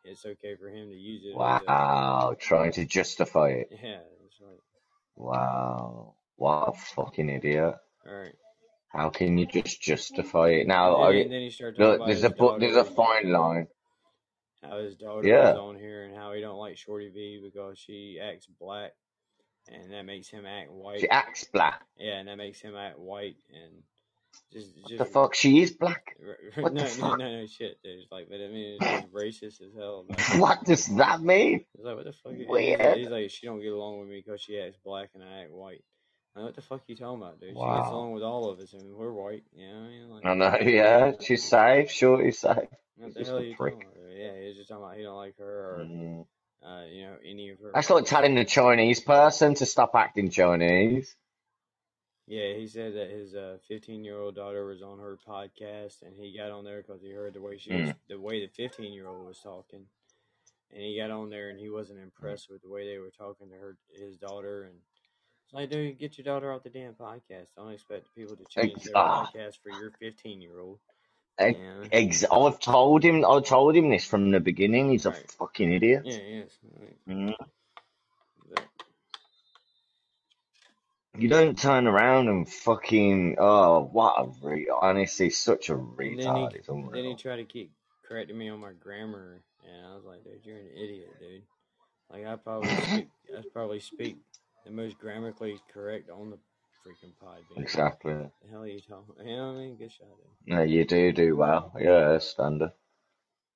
it's okay for him to use it Wow, trying to justify it. yeah. It's like Wow, what a fucking idiot. all right. How can you just justify it? And Now, then, I, and then he started talking look, there's a there's a fine line. How his daughter was Yeah, on here, and how he don't like Shorty V because she acts black, and that makes him act white. she acts black. Yeah, and that makes him act white, and just What the fuck? She is black. What no the no fuck? no shit, dude. Like, but I mean, it's just racist as hell. Like, What does that mean? He's like, what the fuck? He's like, Weird. he's like, she don't get along with me because she acts black and I act white. Like, what the fuck you talking about, dude? She gets along with all of us, I and we're white. You know what I mean? Like, I know, yeah, she's safe, shorty's safe. What He's the just hell a are you prick. Yeah, he's just talking about he don't like her or Mm. uh, you know, any of her That's like telling a Chinese person to stop acting Chinese. Yeah, he said that his uh 15 year old daughter was on her podcast, and he got on there because he heard the way she was, Mm. the way the 15 year old was talking, and he got on there and he wasn't impressed with the way they were talking to her, his daughter, and it's like, dude, get your daughter off the damn podcast. Don't expect people to change their ah, podcast for your 15 year old. Yeah, ex- I've told him, I told him this from the beginning. He's a fucking idiot. Yeah, yes. Right. Mm. You don't turn around and fucking, oh, what a re, honestly, such a and then he. It's then he unreal. tried to keep correcting me on my grammar, and I was like, dude, you're an idiot, dude. Like I probably speak, I probably speak the most grammatically correct on the freaking pod, being. Exactly. The hell are you talking? You know what I mean? Good shot, dude. No, you do do well. Yeah, standard.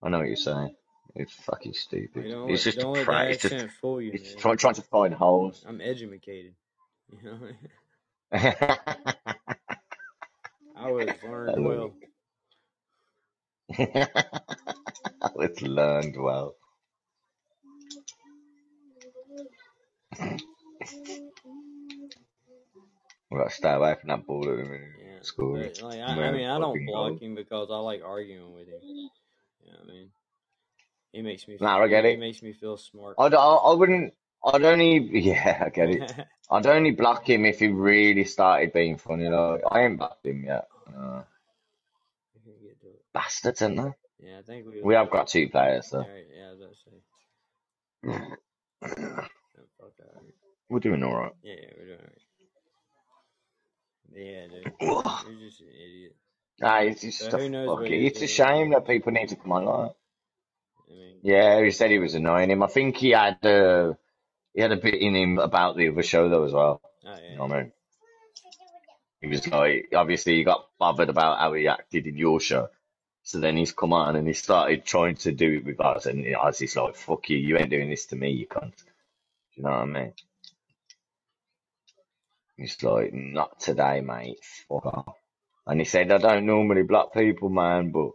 I know what you're saying. It's fucking stupid. don't It's just a don't let the prank. It's just, accent fool you, it's man. trying, trying to find holes. I'm educated. You know, I mean? I was learned well. it's learned well. We've got to stay away from that ball at the. Yeah, School. but like I, I mean, I don't block goal. him because I like arguing with him. You know what I mean? He makes me feel, I get he, he it. makes me feel smart. I'd, I, I wouldn't, I'd only, yeah, I get it. I'd only block him if he really started being funny. Like, I ain't blocked him yet. Uh, We can get to it. bastards, aren't they? Yeah, I think we. We have got two players, All though. right, yeah, I was about to say. Oh, all right. We're doing alright. Yeah, yeah, we're doing alright. Yeah, dude, you're just an idiot. Ah, it's just So a who fuck it. It's a shame that people need to come online. I mean, Yeah, he said he was annoying him. I think he had uh, he had a bit in him about the other show though as well. oh You yeah, know what I mean? He was like, obviously he got bothered about how he acted in your show. So then he's come on and he started trying to do it with us, and I was just like, "Fuck you! You ain't doing this to me, you cunt." Do you know what I mean? He's like, "Not today, mate. Fuck off." And he said, "I don't normally block people, man, but."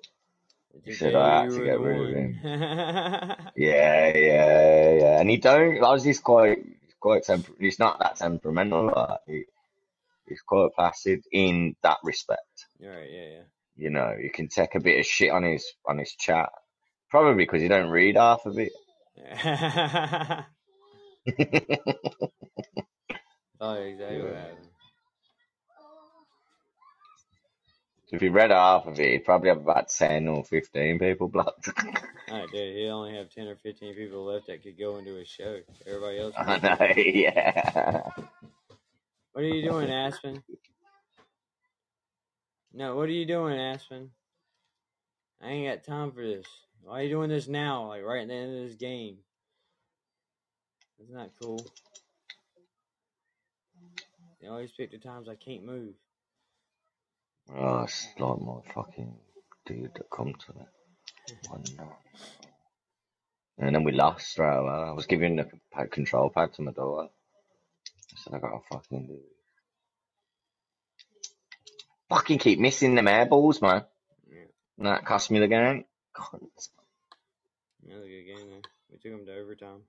He said I had to get rid of him. Yeah, yeah, yeah. And he don't. I was just quite, quite temper. He's not that temperamental. Like, he, he's quite placid in that respect. right, yeah, yeah. You know, you can take a bit of shit on his on his chat, probably because he don't read half of it. yeah. oh, exactly Yeah. If you read half of it, you'd probably have about ten or fifteen people blocked. Alright, dude, he only have ten or fifteen people left that could go into his show. Everybody else. I know, yeah. What are you doing, Aspen? No, what are you doing, Aspen? I ain't got time for this. Why are you doing this now? Like right at the end of this game. It's not that cool. You always pick the times I can't move. Oh, it's like my fucking dude that come to me. Night. And then we lost straight away. I was giving the pad, control pad to my daughter. I said, I gotta fucking do it. Fucking keep missing them air balls, man. Yeah, That cost me the game. Another good game. We took them to overtime.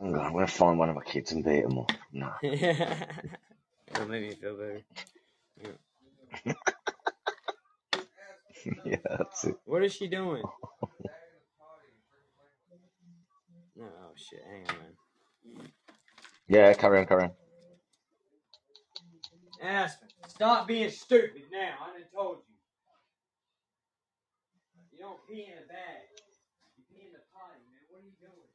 I'm gonna, find one of my kids and beat them up. Nah. It'll make me feel better. yeah, that's it. What is she doing? No, oh shit, hang on, man. Yeah, carry on, carry on. Aspen, stop being stupid now. I done told you. You don't pee in a bag. You pee in the potty, man. What are you doing?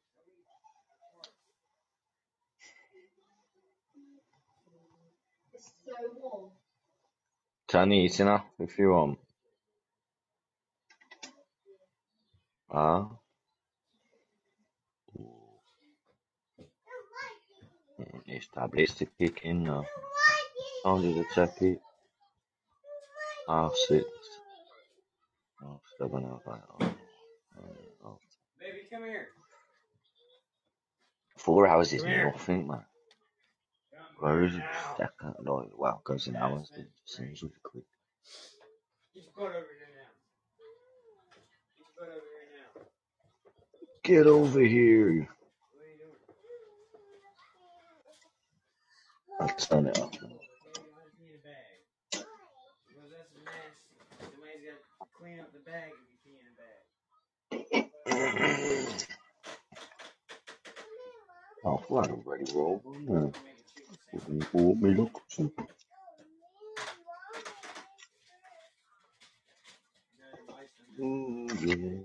It's so warm. Turn the eating if you want. Ah. Established the kick in now. Only the it. Half six. Half seven, half eight. half- half- Baby, come here. Four hours is nothing, man. Come Where is here it? now. Second, like, well, it goes in hours, but it seems really quick. Get over here now. Get your butt over here now. Get over here. What are you doing? I'll turn it off. now. Baby, why is a bag? Because that's nasty. Somebody's got to clean up the bag if you pee in oh, a bag. Oh, well, I'm ready to roll. Wouldn't me look something. Ooh, yeah.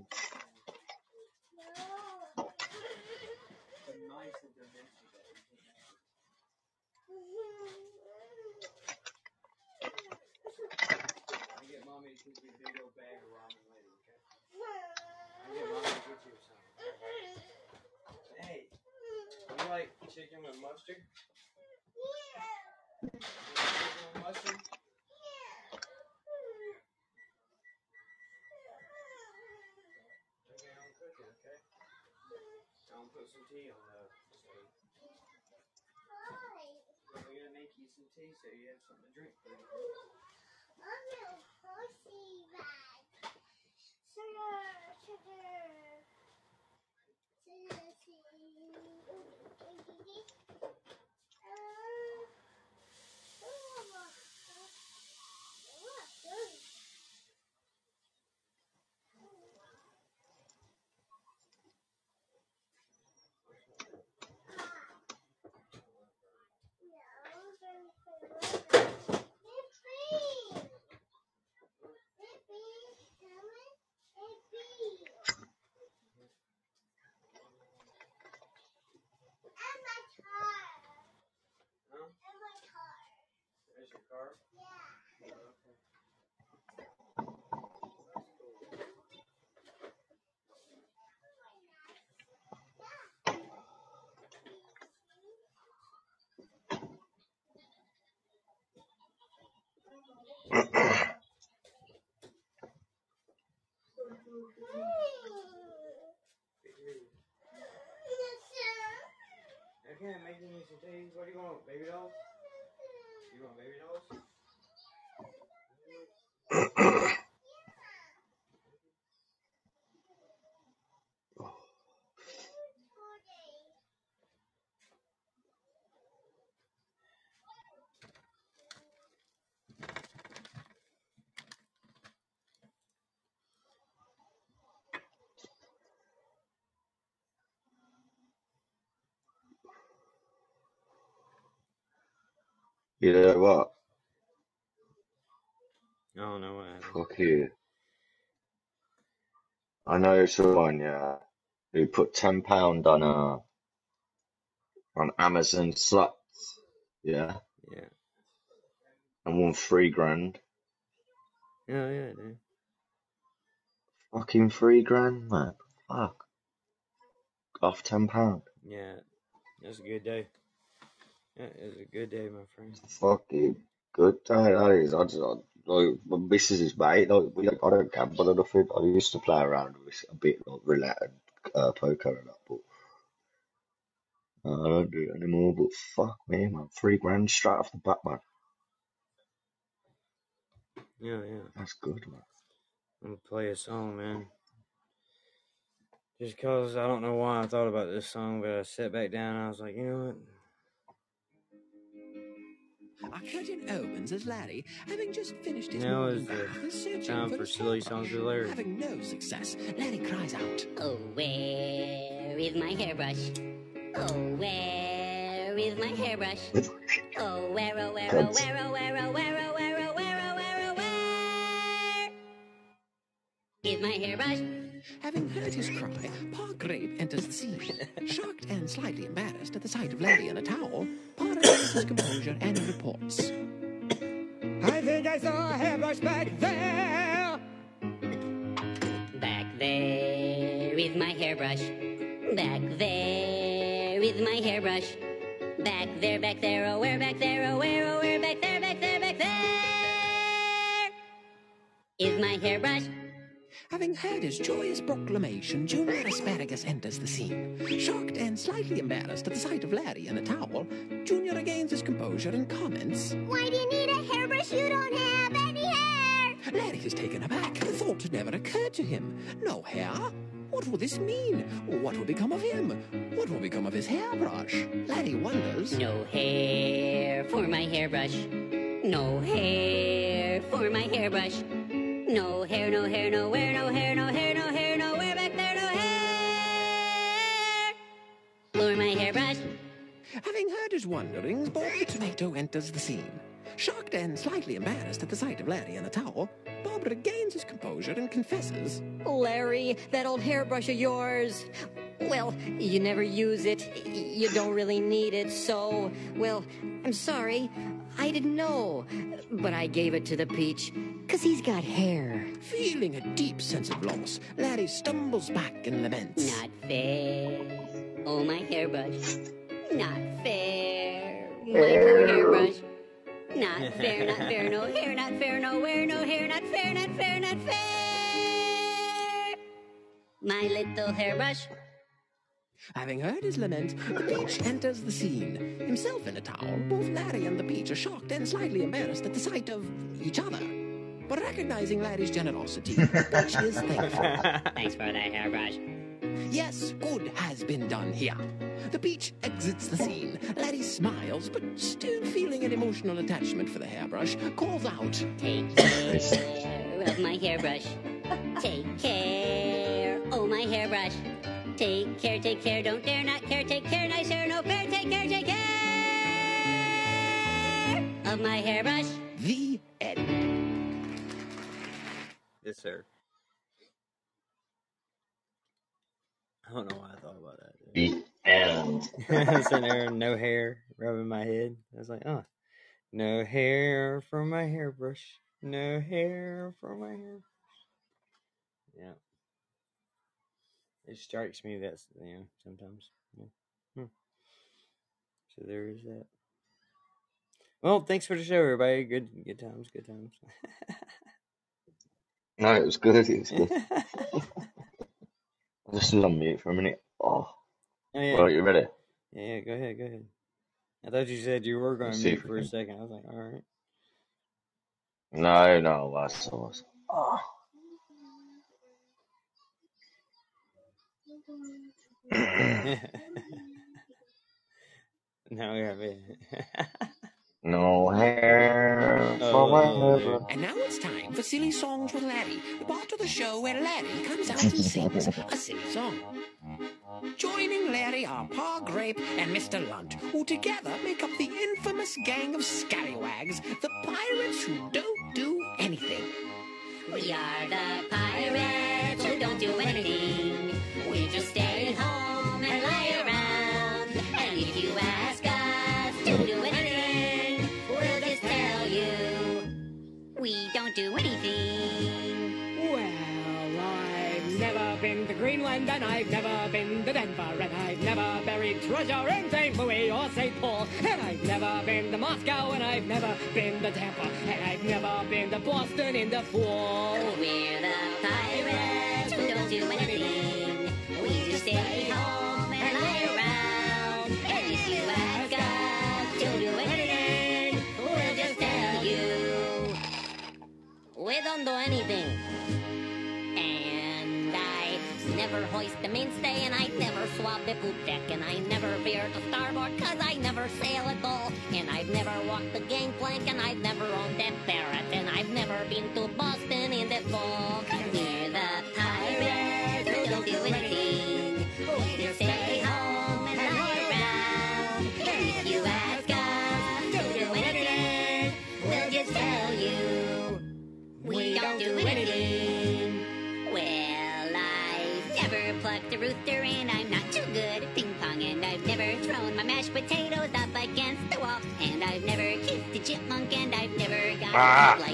Chicken with mustard? Tea on the stove. We're gonna make you some tea so you have something to drink. There's your car? Okay. That's cool. Okay, I'm making you some tea. What do you want? Baby dolls? You want baby dolls? You know what? I don't know what happened. Fuck you. I know someone, yeah, who put ten pound on uh on Amazon slots, yeah, Yeah. and won three grand. Yeah, yeah, dude. Fucking three grand, man. Fuck. Off ten pound. Yeah. That's a good day. That is a good day, my friend. Fucking good day that is. I just I, like my missus is mate. Like we don't, I don't gamble or nothing. I used to play around with a bit like roulette and uh, poker and that, but uh, I don't do it anymore. But fuck me, man, three grand straight off the bat, man. Yeah, yeah. That's good, man. I'm gonna play a song, man. Just cause I don't know why I thought about this song, but I sat back down and I was like, you know what? Our curtain opens as Larry, having just finished his Now morning is the bath, is searching time for for silly hairbrush. songs with Larry. Having no success, Larry cries out, Oh, where is my hairbrush? Oh, where is my hairbrush? Oh, where, oh, where, oh, where, oh, where, oh, where, oh, where, oh, where, oh, where, oh, where is my hairbrush? Having heard his cry, Pa Grape enters the scene. Shocked and slightly embarrassed at the sight of Larry in a towel, Pa regains his composure and reports. I think I saw a hairbrush back there. Back there is my hairbrush. Back there is my hairbrush. Back there, back there, oh, where, back there, oh, where, oh, where, back there, back there, back there is my hairbrush. Having heard his joyous proclamation, Junior Asparagus enters the scene. Shocked and slightly embarrassed at the sight of Larry in a towel, Junior regains his composure and comments, Why do you need a hairbrush? You don't have any hair. Larry is taken aback. The thought had never occurred to him. No hair? What will this mean? What will become of him? What will become of his hairbrush? Larry wonders. No hair for my hairbrush. No hair for my hairbrush. No hair, no hair, nowhere, no hair, no hair, no hair, nowhere back there, no hair for my hairbrush. Having heard his wonderings, Bob the Tomato enters the scene. Shocked and slightly embarrassed at the sight of Larry in the towel, Bob regains his composure and confesses. Larry, that old hairbrush of yours. Well, you never use it. You don't really need it, so, well, I'm sorry. I didn't know. But I gave it to the peach, 'cause he's got hair. Feeling a deep sense of loss, Larry stumbles back and laments. Not fair. Oh, my hairbrush. Not fair. My poor hairbrush. Not fair, not fair, no hair, not fair, nowhere, no hair, not fair, not fair, not fair. My little hairbrush. Having heard his lament, the peach enters the scene. Himself in a towel, both Larry and the peach are shocked and slightly embarrassed at the sight of each other. But recognizing Larry's generosity, the peach is thankful. Thanks for that hairbrush. Yes, good has been done here. The peach exits the scene. Larry smiles, but still feeling an emotional attachment for the hairbrush, calls out, Take care of my hairbrush. Take care. Oh, my hairbrush. Take care, take care, don't dare not care, take care, nice hair, no fair, take care, take care of my hairbrush. The end. Yes, sir. I don't know why I thought about that. The end. Sitting there, no hair, rubbing my head. I was like, oh, no hair from my hairbrush. No hair from my hair. Yeah. It strikes me that's, you know, sometimes. Yeah. Hmm. So there is that. Well, thanks for the show, everybody. Good, good times, good times. No, it was good. It was good. I'll just on mute for a minute. Oh, Oh yeah. right, you ready? Yeah, yeah, go ahead, go ahead. I thought you said you were going to mute for a second. I was like, all right. No, no, I was, I was. Oh. no, yeah, man. no hair for my Oh. And now it's time for Silly Songs with Larry, the part of the show where Larry comes out and sings a silly song. Joining Larry are Pa Grape and Mr. Lunt, who together make up the infamous gang of scallywags, the pirates who don't do anything. We are the pirates who don't do anything. Don't do anything. Well, I've never been to Greenland and I've never been to Denver and I've never buried treasure in St. Louis or St. Paul and I've never been to Moscow and I've never been to Tampa and I've never been to Boston in the fall. We're the pirates who don't do anything. we don't do anything. And I never hoist the mainstay, and I never swab the poop deck, and I never veer to starboard, cause I never sail at all. And I've never walked the gangplank, and I've never owned that parrot, and Ah.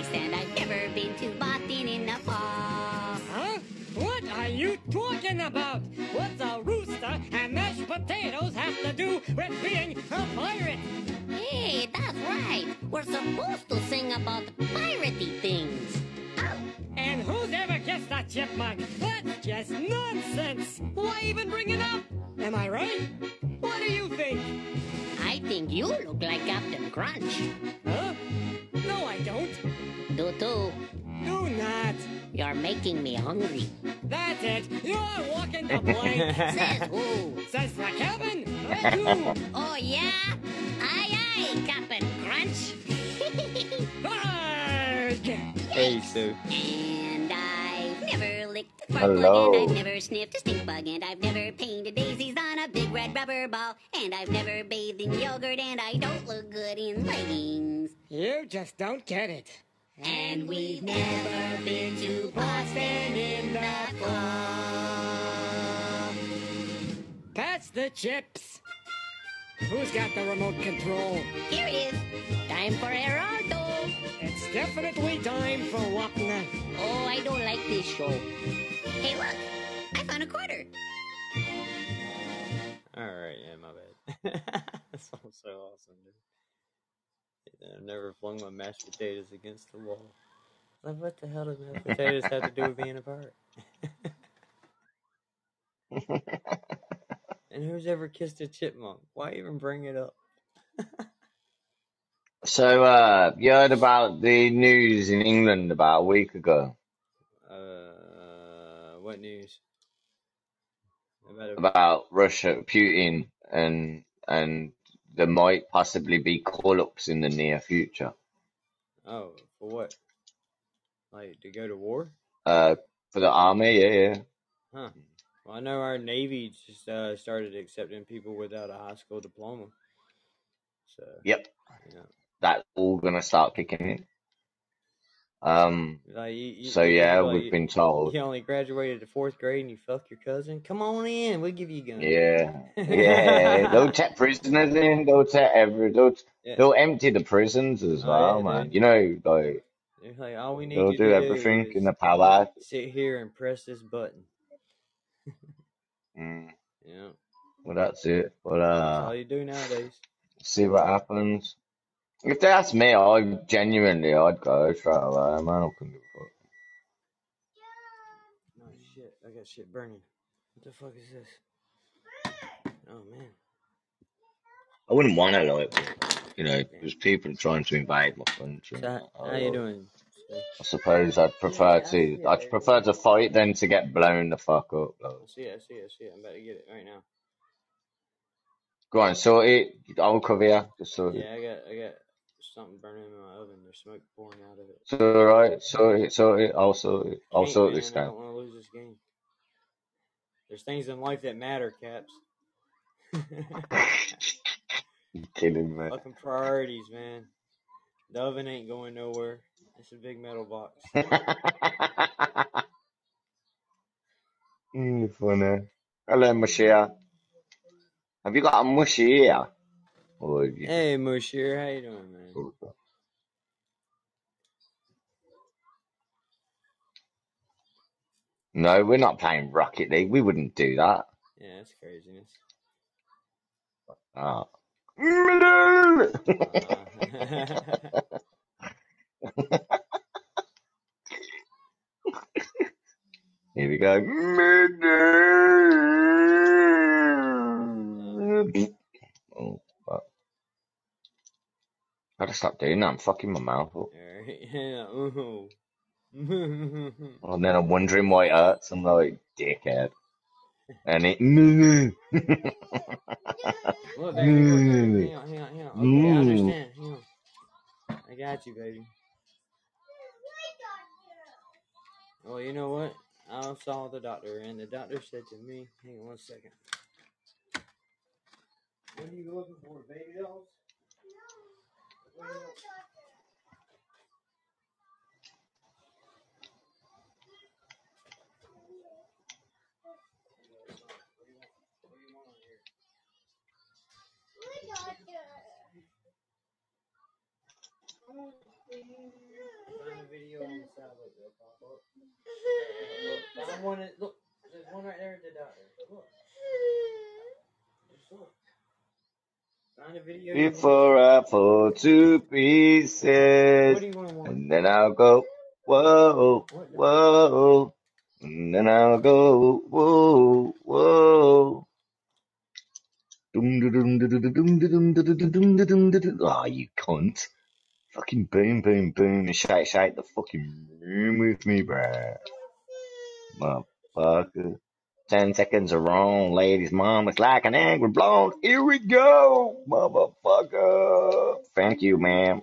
Making me hungry. That's it. You're walking the plank. Says who? Says the cabin. Right. Oh, yeah? Aye, aye, Captain Crunch. Arrgh. Hey, Sue. And I've never licked a fart Hello. plug, and I've never sniffed a stink bug, and I've never painted daisies on a big red rubber ball, and I've never bathed in yogurt, and I don't look good in leggings. You just don't get it. And we've never been to Boston in the fall. Pass the chips. Who's got the remote control? Here it is. Time for Gerardo. It's definitely time for Wapna. Oh, I don't like this show. Hey, look. I found a quarter. All right, yeah, my bad. That's so awesome, dude. I've never flung my mashed potatoes against the wall. Like, what the hell does mashed potatoes have to do with being a pirate? and who's ever kissed a chipmunk? Why even bring it up? So, uh, you heard about the news in England about a week ago Uh, what news? About a, about Russia, Putin, and and there might possibly be call-ups in the near future. oh, for what? Like to go to war? Uh, for the army, yeah, yeah. Huh. Well, I know our Navy just uh, started accepting people without a high school diploma. So, Yep, know, that's all gonna start kicking in. Um, like you, you, so yeah, like, we've been told. you only graduated to fourth grade and you fuck your cousin. Come on in, we'll give you a gun. Yeah, yeah. They'll take prisoners in. They'll take every. They'll Yeah. they'll empty the prisons as Oh, well, yeah, man. dude. You know, like like, all we need they'll you do to everything do in the palace. sit here and press this button. Mm, You know, well, that's it. But that's uh, all you do nowadays. see what happens. If they ask me, I genuinely, I'd go straight away, man. I couldn't give a fuck. Oh shit, I got shit burning. What the fuck is this? Oh man. I wouldn't want to like, you know, there's people trying to invade my country. So, how, how you doing? I suppose I'd prefer to, I'd prefer to fight than to get blown the fuck up. Like. I see it, I see it, I see it. I'm about to get it right now. Go on, sort it. I'll cover you. Just sort it. Yeah, I got I got something burning in my oven. There's smoke pouring out of it. It's alright. Sort it. Sort it. I'll it. I'll man, this I don't want to lose this game. There's things in life that matter, Caps. You're killing me. Fucking priorities, man. The oven ain't going nowhere. It's a big metal box. mm, funny. Hello, Mashia. Have you got a mushy here? You Hey, Mushir, how you doing, man? No, we're not playing Rocket League. We wouldn't do that. Yeah, that's craziness. Uh, Here we go. Oh, fuck. Gotta stop doing that. I'm fucking my mouth up. alright, yeah, ooh. And then I'm wondering why it hurts. I'm like, dickhead. and it moo. Look, baby, look. Hang on, hang on, hang on. Okay, I mm. understand. Hang on. I got you, baby. Well, you know what? I saw the doctor, and the doctor said to me, hang on one second. What are you looking for, baby dolls? Look, there's one right there at the doctor. Look before I fall to pieces. And then I'll go, whoa, whoa. And then I'll go, whoa, whoa. Ah, oh, you cunt. Fucking boom, boom, boom, shake, shake the fucking room with me, bruh. Motherfucker. Ten seconds are wrong, ladies' mom is like an angry blonde. Here we go, motherfucker. Thank you, ma'am.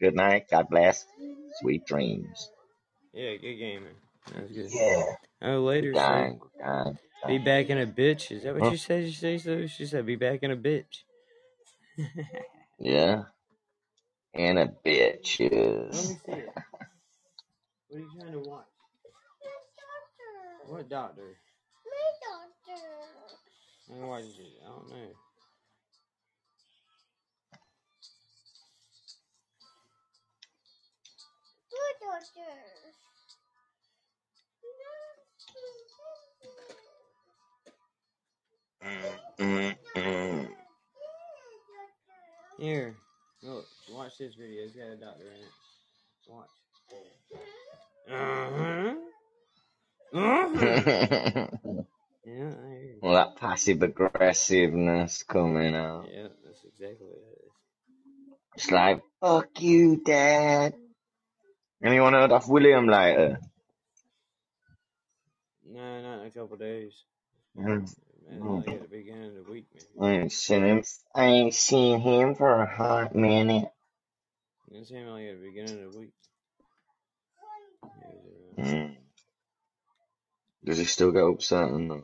Good night. God bless. Sweet dreams. Yeah, good game, man. That's good. Yeah. Oh, later, time. Good time. be back in a bitch. Is that what Huh? you said? You say so? She said, be back in a bitch. Yeah. And a bitch. Let me bitches. see it. What are you trying to watch? What doctor? I watch it. I don't know. Mm, mm. Here, look, watch this video. It's got a doctor in it. Watch. Uh huh. Huh. Yeah, I hear you. well, that passive aggressiveness coming out. Yeah, that's exactly what it is. It's like, fuck you, dad. Anyone heard of William later? No, not in a couple days. Mm. Man, like at the beginning of the week, maybe. I ain't seen him. I ain't seen him for a hot minute. It seemed like at the beginning of the week. Mm. Does he still get upset and that?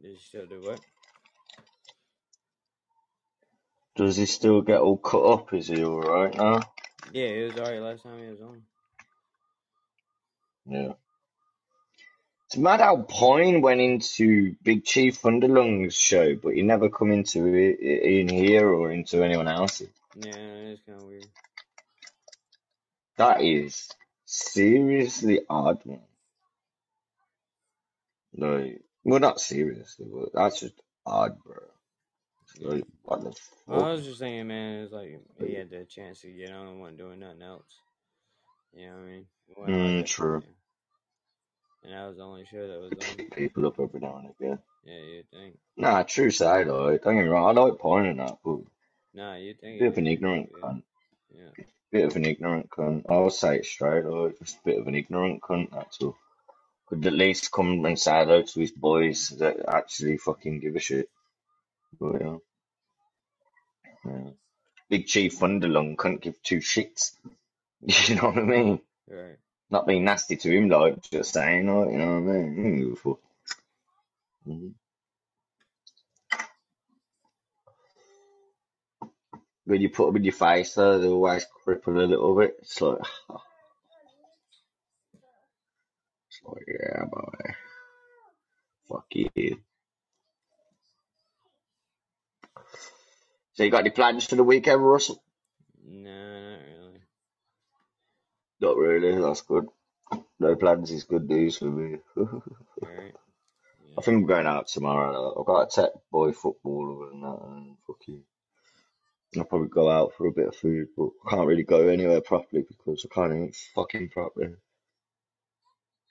Did you still do what? Does he still get all cut up? Is he alright now? Yeah, he was alright last time he was on. Yeah. It's mad how Pine went into Big Chief Thunderlung's show, but he never come into it in here or into anyone else's. Yeah, it's kind of weird. That is seriously odd, man. Like, well, not seriously, but that's just odd, bro. Like, what the Well, I was just saying, man, it's like he had the chance to get on and wasn't doing nothing else. You know what I mean? It wasn't like Mm, that, true. yeah. And that was the only show that was on. Pick people up every now and again. Yeah, you'd think. Nah, true side, like, don't get me wrong, I like Pine and that, but Nah, you'd think. bit it of an was ignorant good. cunt. Yeah. Bit of an ignorant cunt. I'll say it straight, like, just a bit of an ignorant cunt, that's all. Could at least come and say hello to his boys that actually fucking give a shit. But yeah. yeah. Big Chief Thunderlung couldn't give two shits. You know what I mean? Right. Not being nasty to him, like, just saying, like, you know what I mean? He don't give a fuck. Mhm. When you put them in your face, though, they always cripple a little bit. It's like, like, yeah, boy. Fuck you. So you got any plans for the weekend, Russell? No, not really. Not really, that's good. No plans is good news for me. Alright. I think I'm going out tomorrow. I've got a tech boy footballer and that, and fucking. I'll probably go out for a bit of food, but I can't really go anywhere properly because I can't eat fucking properly.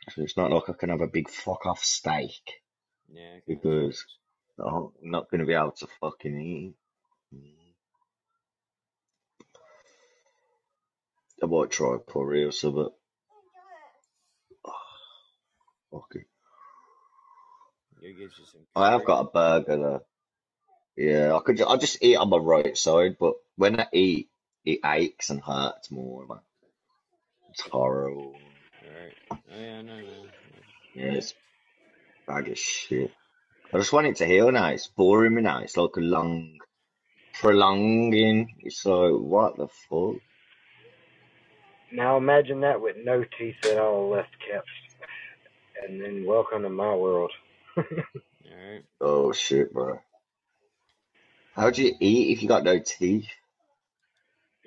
So it's not like I can have a big fuck off steak Yeah, kinda because I'm not going to be able to fucking eat. I might try curry or something. Fuck it. You'll you some. I have got a burger though. Yeah, I could. ju- I just eat on my right side, but when I eat, it aches and hurts more, Like It's horrible. Alright. Oh yeah, I know, man. Yeah, it's bag of shit. I just want it to heal now. It's boring me now. It's like a long, prolonging. It's like, what the fuck? Now imagine that with no teeth at all left caps. And then welcome to my world. Alright. Oh shit, bro. How do you eat if you got no teeth?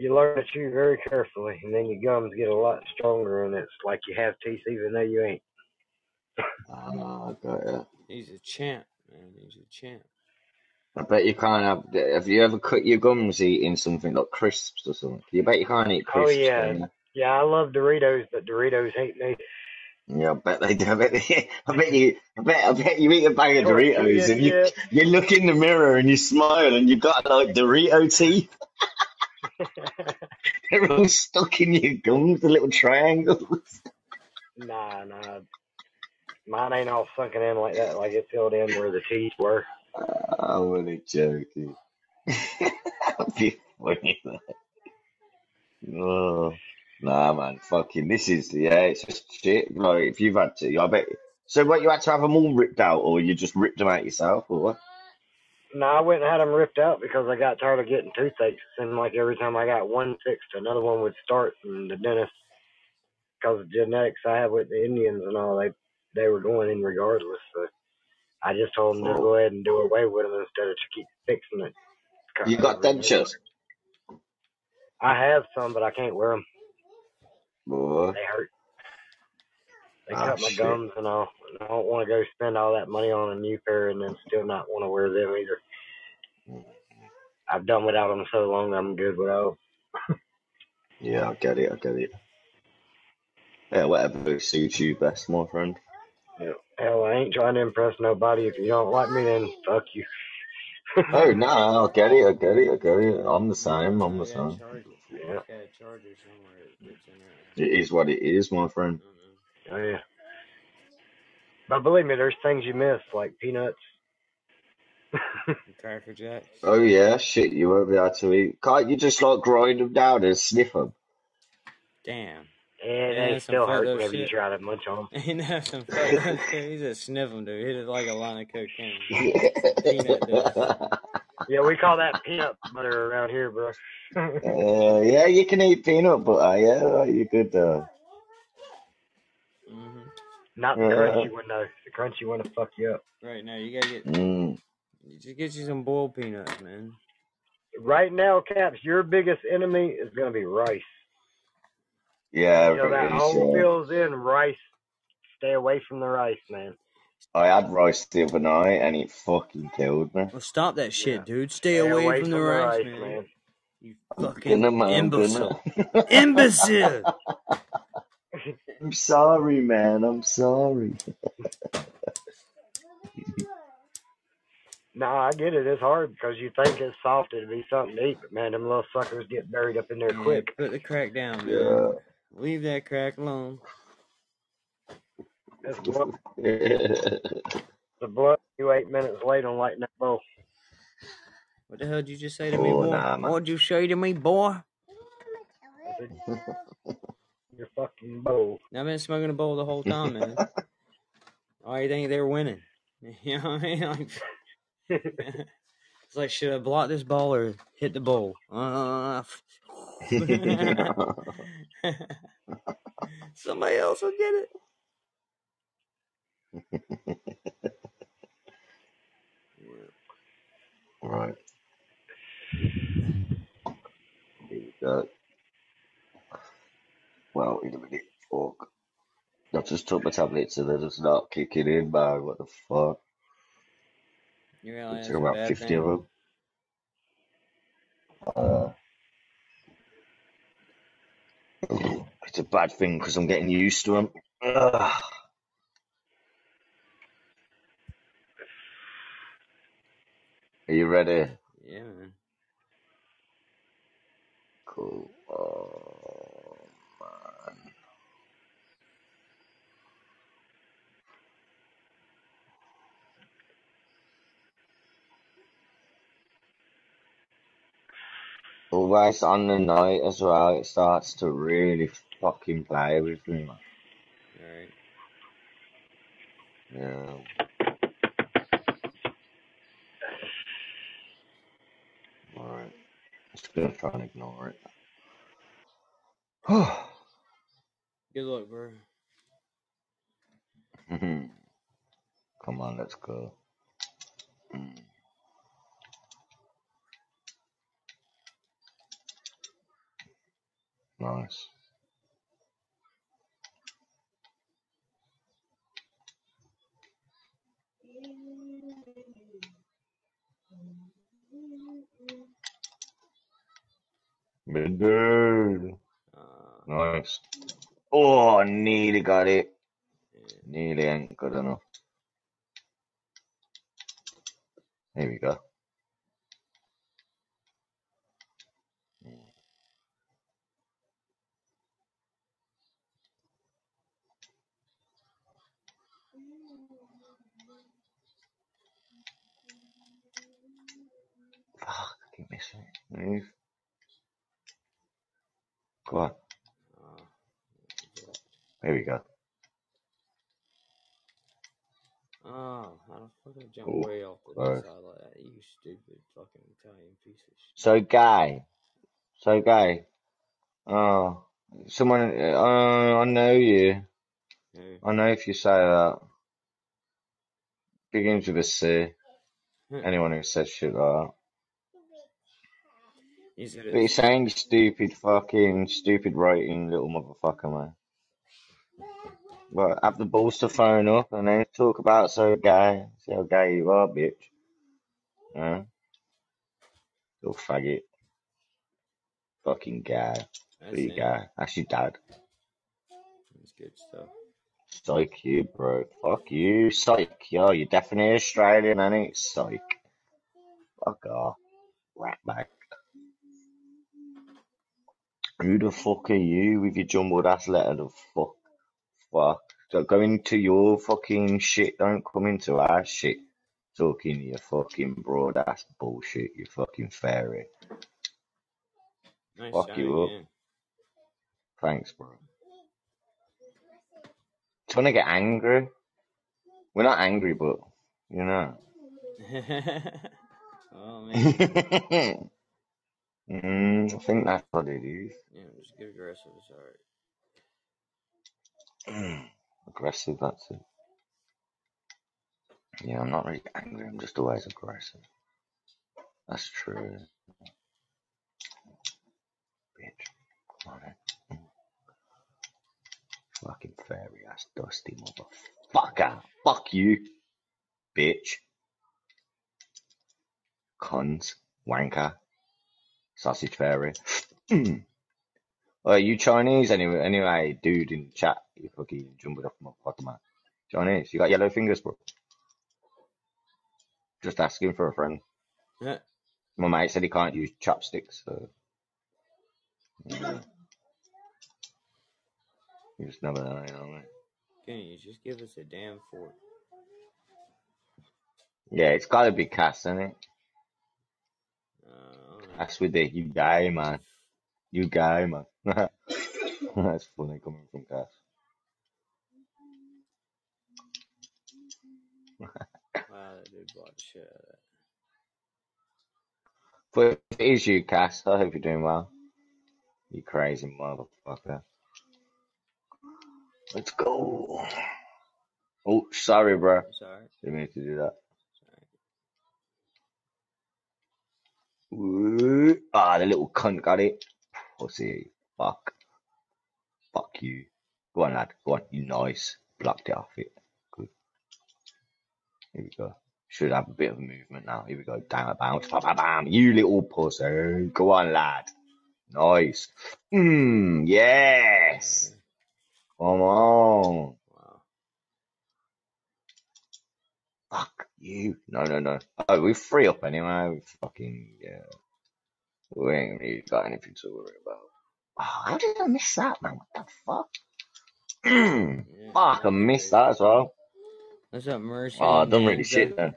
You learn to chew very carefully, and then your gums get a lot stronger, and it's like you have teeth even though you ain't. Ah, I got ya. He's a champ, man. He's a champ. I bet you can't have. Have you ever cut your gums eating something like crisps or something? You bet you can't eat crisps. Oh yeah, can you? yeah. I love Doritos, but Doritos hate me. Yeah, I bet they do. I bet, they, I bet you. I bet. I bet you eat a bag of Tortilla Doritos and you chips. you look in the mirror and you smile and you got like Dorito teeth. They're all stuck in your gums, the little triangles. nah, nah. Mine ain't all sunken in like that. Like it filled in where the teeth were. I'm only joking. That'd be funny. man. Oh, nah, man. Fucking, this is yeah. It's just shit. Like if you've had to, I bet. So what? You had to have them all ripped out, or you just ripped them out yourself, or what? No, I went and had them ripped out because I got tired of getting toothaches. It seemed like every time I got one fixed, another one would start, and the dentist, because of genetics I have with the Indians and all, they they were going in regardless. So I just told them to go ahead and do away with them instead of to keep fixing it. You got and dentures, I have some, but I can't wear them. boy. They hurt. They Ah, cut my shit. gums and all. And I don't want to go spend all that money on a new pair and then still not want to wear them either. I've done without them so long, I'm good without. Yeah, I get it. I get it. Yeah, whatever suits you best, my friend. Yeah. Hell, I ain't trying to impress nobody. If you don't like me, then fuck you. Oh no, I get it. I get it. I get it. I'm the same. I'm the You gotta same. charge it. You Yeah. just gotta charge it somewhere it gets in there. It is what it is, my friend. Oh yeah. But believe me, there's things you miss, like peanuts. And Cracker Jacks. Oh yeah, shit. You won't be able to eat. Can't you just like grind them down and sniff them? Damn. and Yeah, they still fucked hurt up whenever you shit. try to munch on them. Ain't that some fucked up shit? He's a sniff 'em, dude. Hit it like a line of cocaine. Peanut dust. Yeah, we call that peanut butter around here, bro. Uh, yeah, you can eat peanut butter. Yeah, you could. Uh, Not the crunchy one though. The crunchy one to fuck you up. Right now, you gotta get mm, you just get you some boiled peanuts, man. Right now, Caps, your biggest enemy is gonna be rice. yeah, You know that it is. whole Yeah. fills in rice. Stay away from the rice, man. I had rice the other night and it fucking killed me. Well, stop that shit, Yeah. dude. Stay Stay away away from from the the rice, rice, man. man. You fucking gonna, man. I'm imbecile. Imbecile! I'm sorry, man. I'm sorry. Nah, I get it. It's hard because you think it's soft it'd be something to eat, but man, them little suckers get buried up in there Yeah, quick. put the crack down, man. Yeah. Leave that crack alone. That's blood. The blood. You eight minutes late on lighting that bowl. What the hell did you just say to me, oh boy? nah, man. What'd you say to me, boy? I said, your fucking bowl. I've been smoking a bowl the whole time, man. You think they're winning? You know what I mean? Like, it's like, should I block this ball or hit the bowl? Uh, somebody else will get it. Yeah. right. Here we go. Well, in a minute. Fuck. I just took my tablets and they're just not kicking in, man. What the fuck? You realize took about bad 50 of them. Uh, it's a bad thing because I'm getting used to them. Ugh. Are you ready? Yeah, man. Cool. Oh, always on the night as well. It starts to really fucking play with me, man. Alright. Yeah. Alright. Just gonna try and ignore it. Good luck, bro. Come on, let's go. Mm. Nice. Midday. Uh, Nice. Oh, nearly got it. yeah. Nearly ain't good enough. Here we go. Missing. Move. Go on. Uh, Here we go. oh, how the fuck I jump Oh, way off the side like that? You stupid fucking Italian piece of shit. So gay. So gay. Oh, someone. Uh, I know you. Who? I know if you say that. Begins with a C. Anyone who says shit like that. He said But he's saying stupid fucking stupid writing little motherfucker man. But have the balls to phone up and then talk about so gay. See how gay you are, bitch. Yeah? Little faggot. Fucking gay. that's Be him. gay. That's your dad. That's good stuff. Psych you, bro. Fuck you. Psych. Yo, you're definitely Australian, ain't it? Psych. Fuck off. Rat back. Who the fuck are you with your jumbled ass letter? The fuck? Fuck. So go into your fucking shit. Don't come into our shit. Talking your fucking broad ass bullshit. You fucking fairy. Nice Fuck shot you up. Thanks, bro. Trying to get angry. We're not angry, but you know. oh man. mm, I think that's what it is. Yeah, just get aggressive. It's alright. aggressive, that's it. Yeah, I'm not really angry. I'm just always aggressive. That's true. Bitch. Come on, then. Fucking fairy ass dusty motherfucker. Fuck you, bitch. Cons. Wanker. Sausage fairy. Are you Chinese anyway? Anyway, dude in chat, you fucking jumbled up motherfucker, man. Chinese, you got yellow fingers, bro. Just asking for a friend. Yeah. My mate said he can't use chopsticks, so. Yeah. You just never know, you know what I mean? Can you just give us a damn fork? Yeah, it's gotta be Cass, isn't it? Uh, Don't with the you guy, man. You guy, man. That's funny coming from Cass. Wow, that dude shit. But it is you, Cass, I hope you're doing well. You crazy motherfucker. Let's go. Oh, sorry, bro. Sorry. Didn't mean to do that. It's alright. Ooh. Ah, the little cunt got it. Pussy. Fuck. Fuck you. Go on, lad. Go on. You nice. Blocked it off it. Good. Here we go. Should have a bit of movement now. Here we go. Down a bounce. Bam, bam, bam. You little pussy. Go on, lad. Nice. Mmm. Yes. Come on. Wow. Fuck you. No, no, no. Oh, we're free up anyway. We fucking, yeah. We ain't really got anything to worry about. Oh, how did I miss that, man? What the fuck? Yeah, fuck, I missed that as well. What's up, Mercy? Oh, I done really shit then.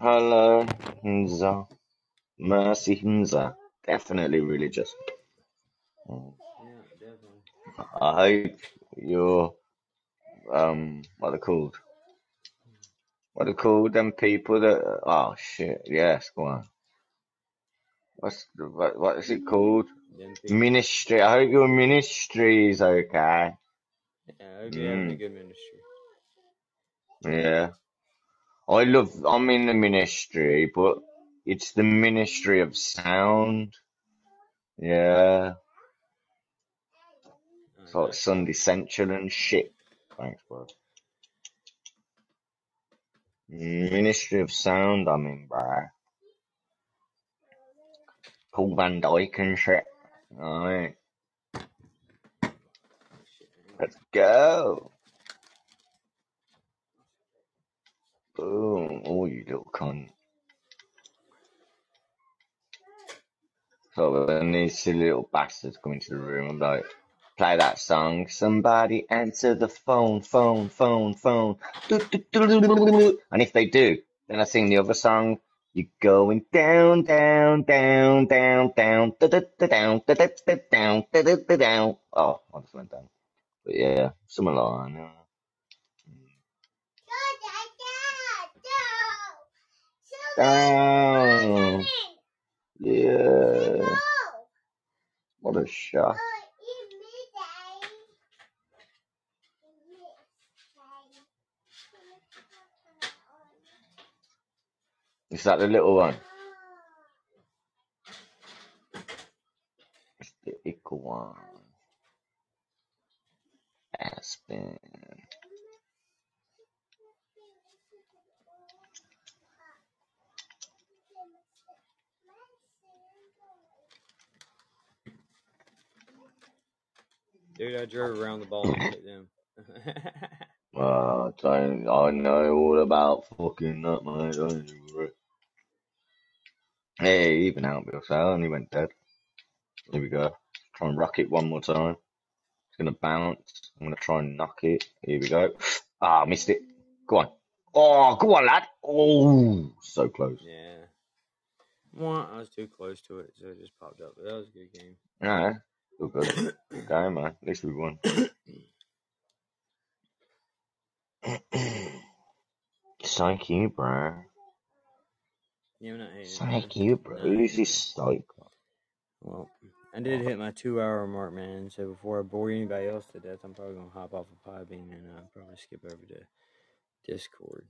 Hello, Nza. Mercy Hinza. Definitely religious. Yeah, definitely. I hope you're um what are they called? What are they called? Them people that oh shit, yes, go on. What's the, what, what is it called? Ministry. I hope your ministry is okay. Yeah, I hope you're having a Mm, good ministry. yeah. I love I'm in the ministry, but it's the ministry of sound. Yeah. Oh, It's like. Sunday Central and shit. Thanks, bro. Ministry of Sound, I mean, bro. Paul Van Dyk and shit. Alright, let's go. Boom. Oh, you little cunt. So when these silly little bastards come into the room, I'm like, play that song. Somebody answer the phone, phone, phone, phone. And if they do, then I sing the other song. You're going down, down, down, down, down, da da da down, da da da down, da da da down. Oh, I just went down. But yeah, something like that. Down. Yeah. What a shot. Is that the little one? It's the equal one. Aspen. Dude, I drove around the ball and hit them. Uh, I don't, I know all about fucking that, mate. Don't you worry. Hey, even out Bill Sale, and he went dead. Here we go. Try and rock it one more time. It's gonna bounce. I'm gonna try and knock it. Here we go. Ah, missed it. Go on. Oh, go on, lad. Oh, so close. yeah. Well, I was too close to it, so it just popped up. But that was a good game. Yeah, still good. Good game, man. At least we won. Thank you, bro. Yeah, I'm not hating. it, Thank you, bro. Yeah. this psycho? Well, I did hit my two hour mark, man. So before I bore anybody else to death, I'm probably gonna hop off of Podbean and uh, probably skip over to Discord.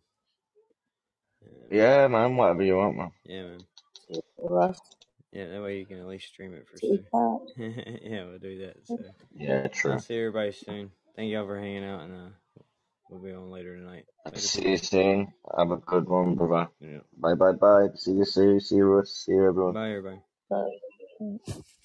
Um, Yeah, man. Whatever you want, man. yeah, man. Yeah, that way you can at least stream it for sure. yeah, we'll do that. So Yeah, true. I'll see everybody soon. Thank y'all for hanging out, and uh, we'll be on later tonight. Later, See you soon. Have a good one, brother. Yeah. Bye, bye, bye. See you soon. See you, Russ. See you, everyone. Bye, everybody. But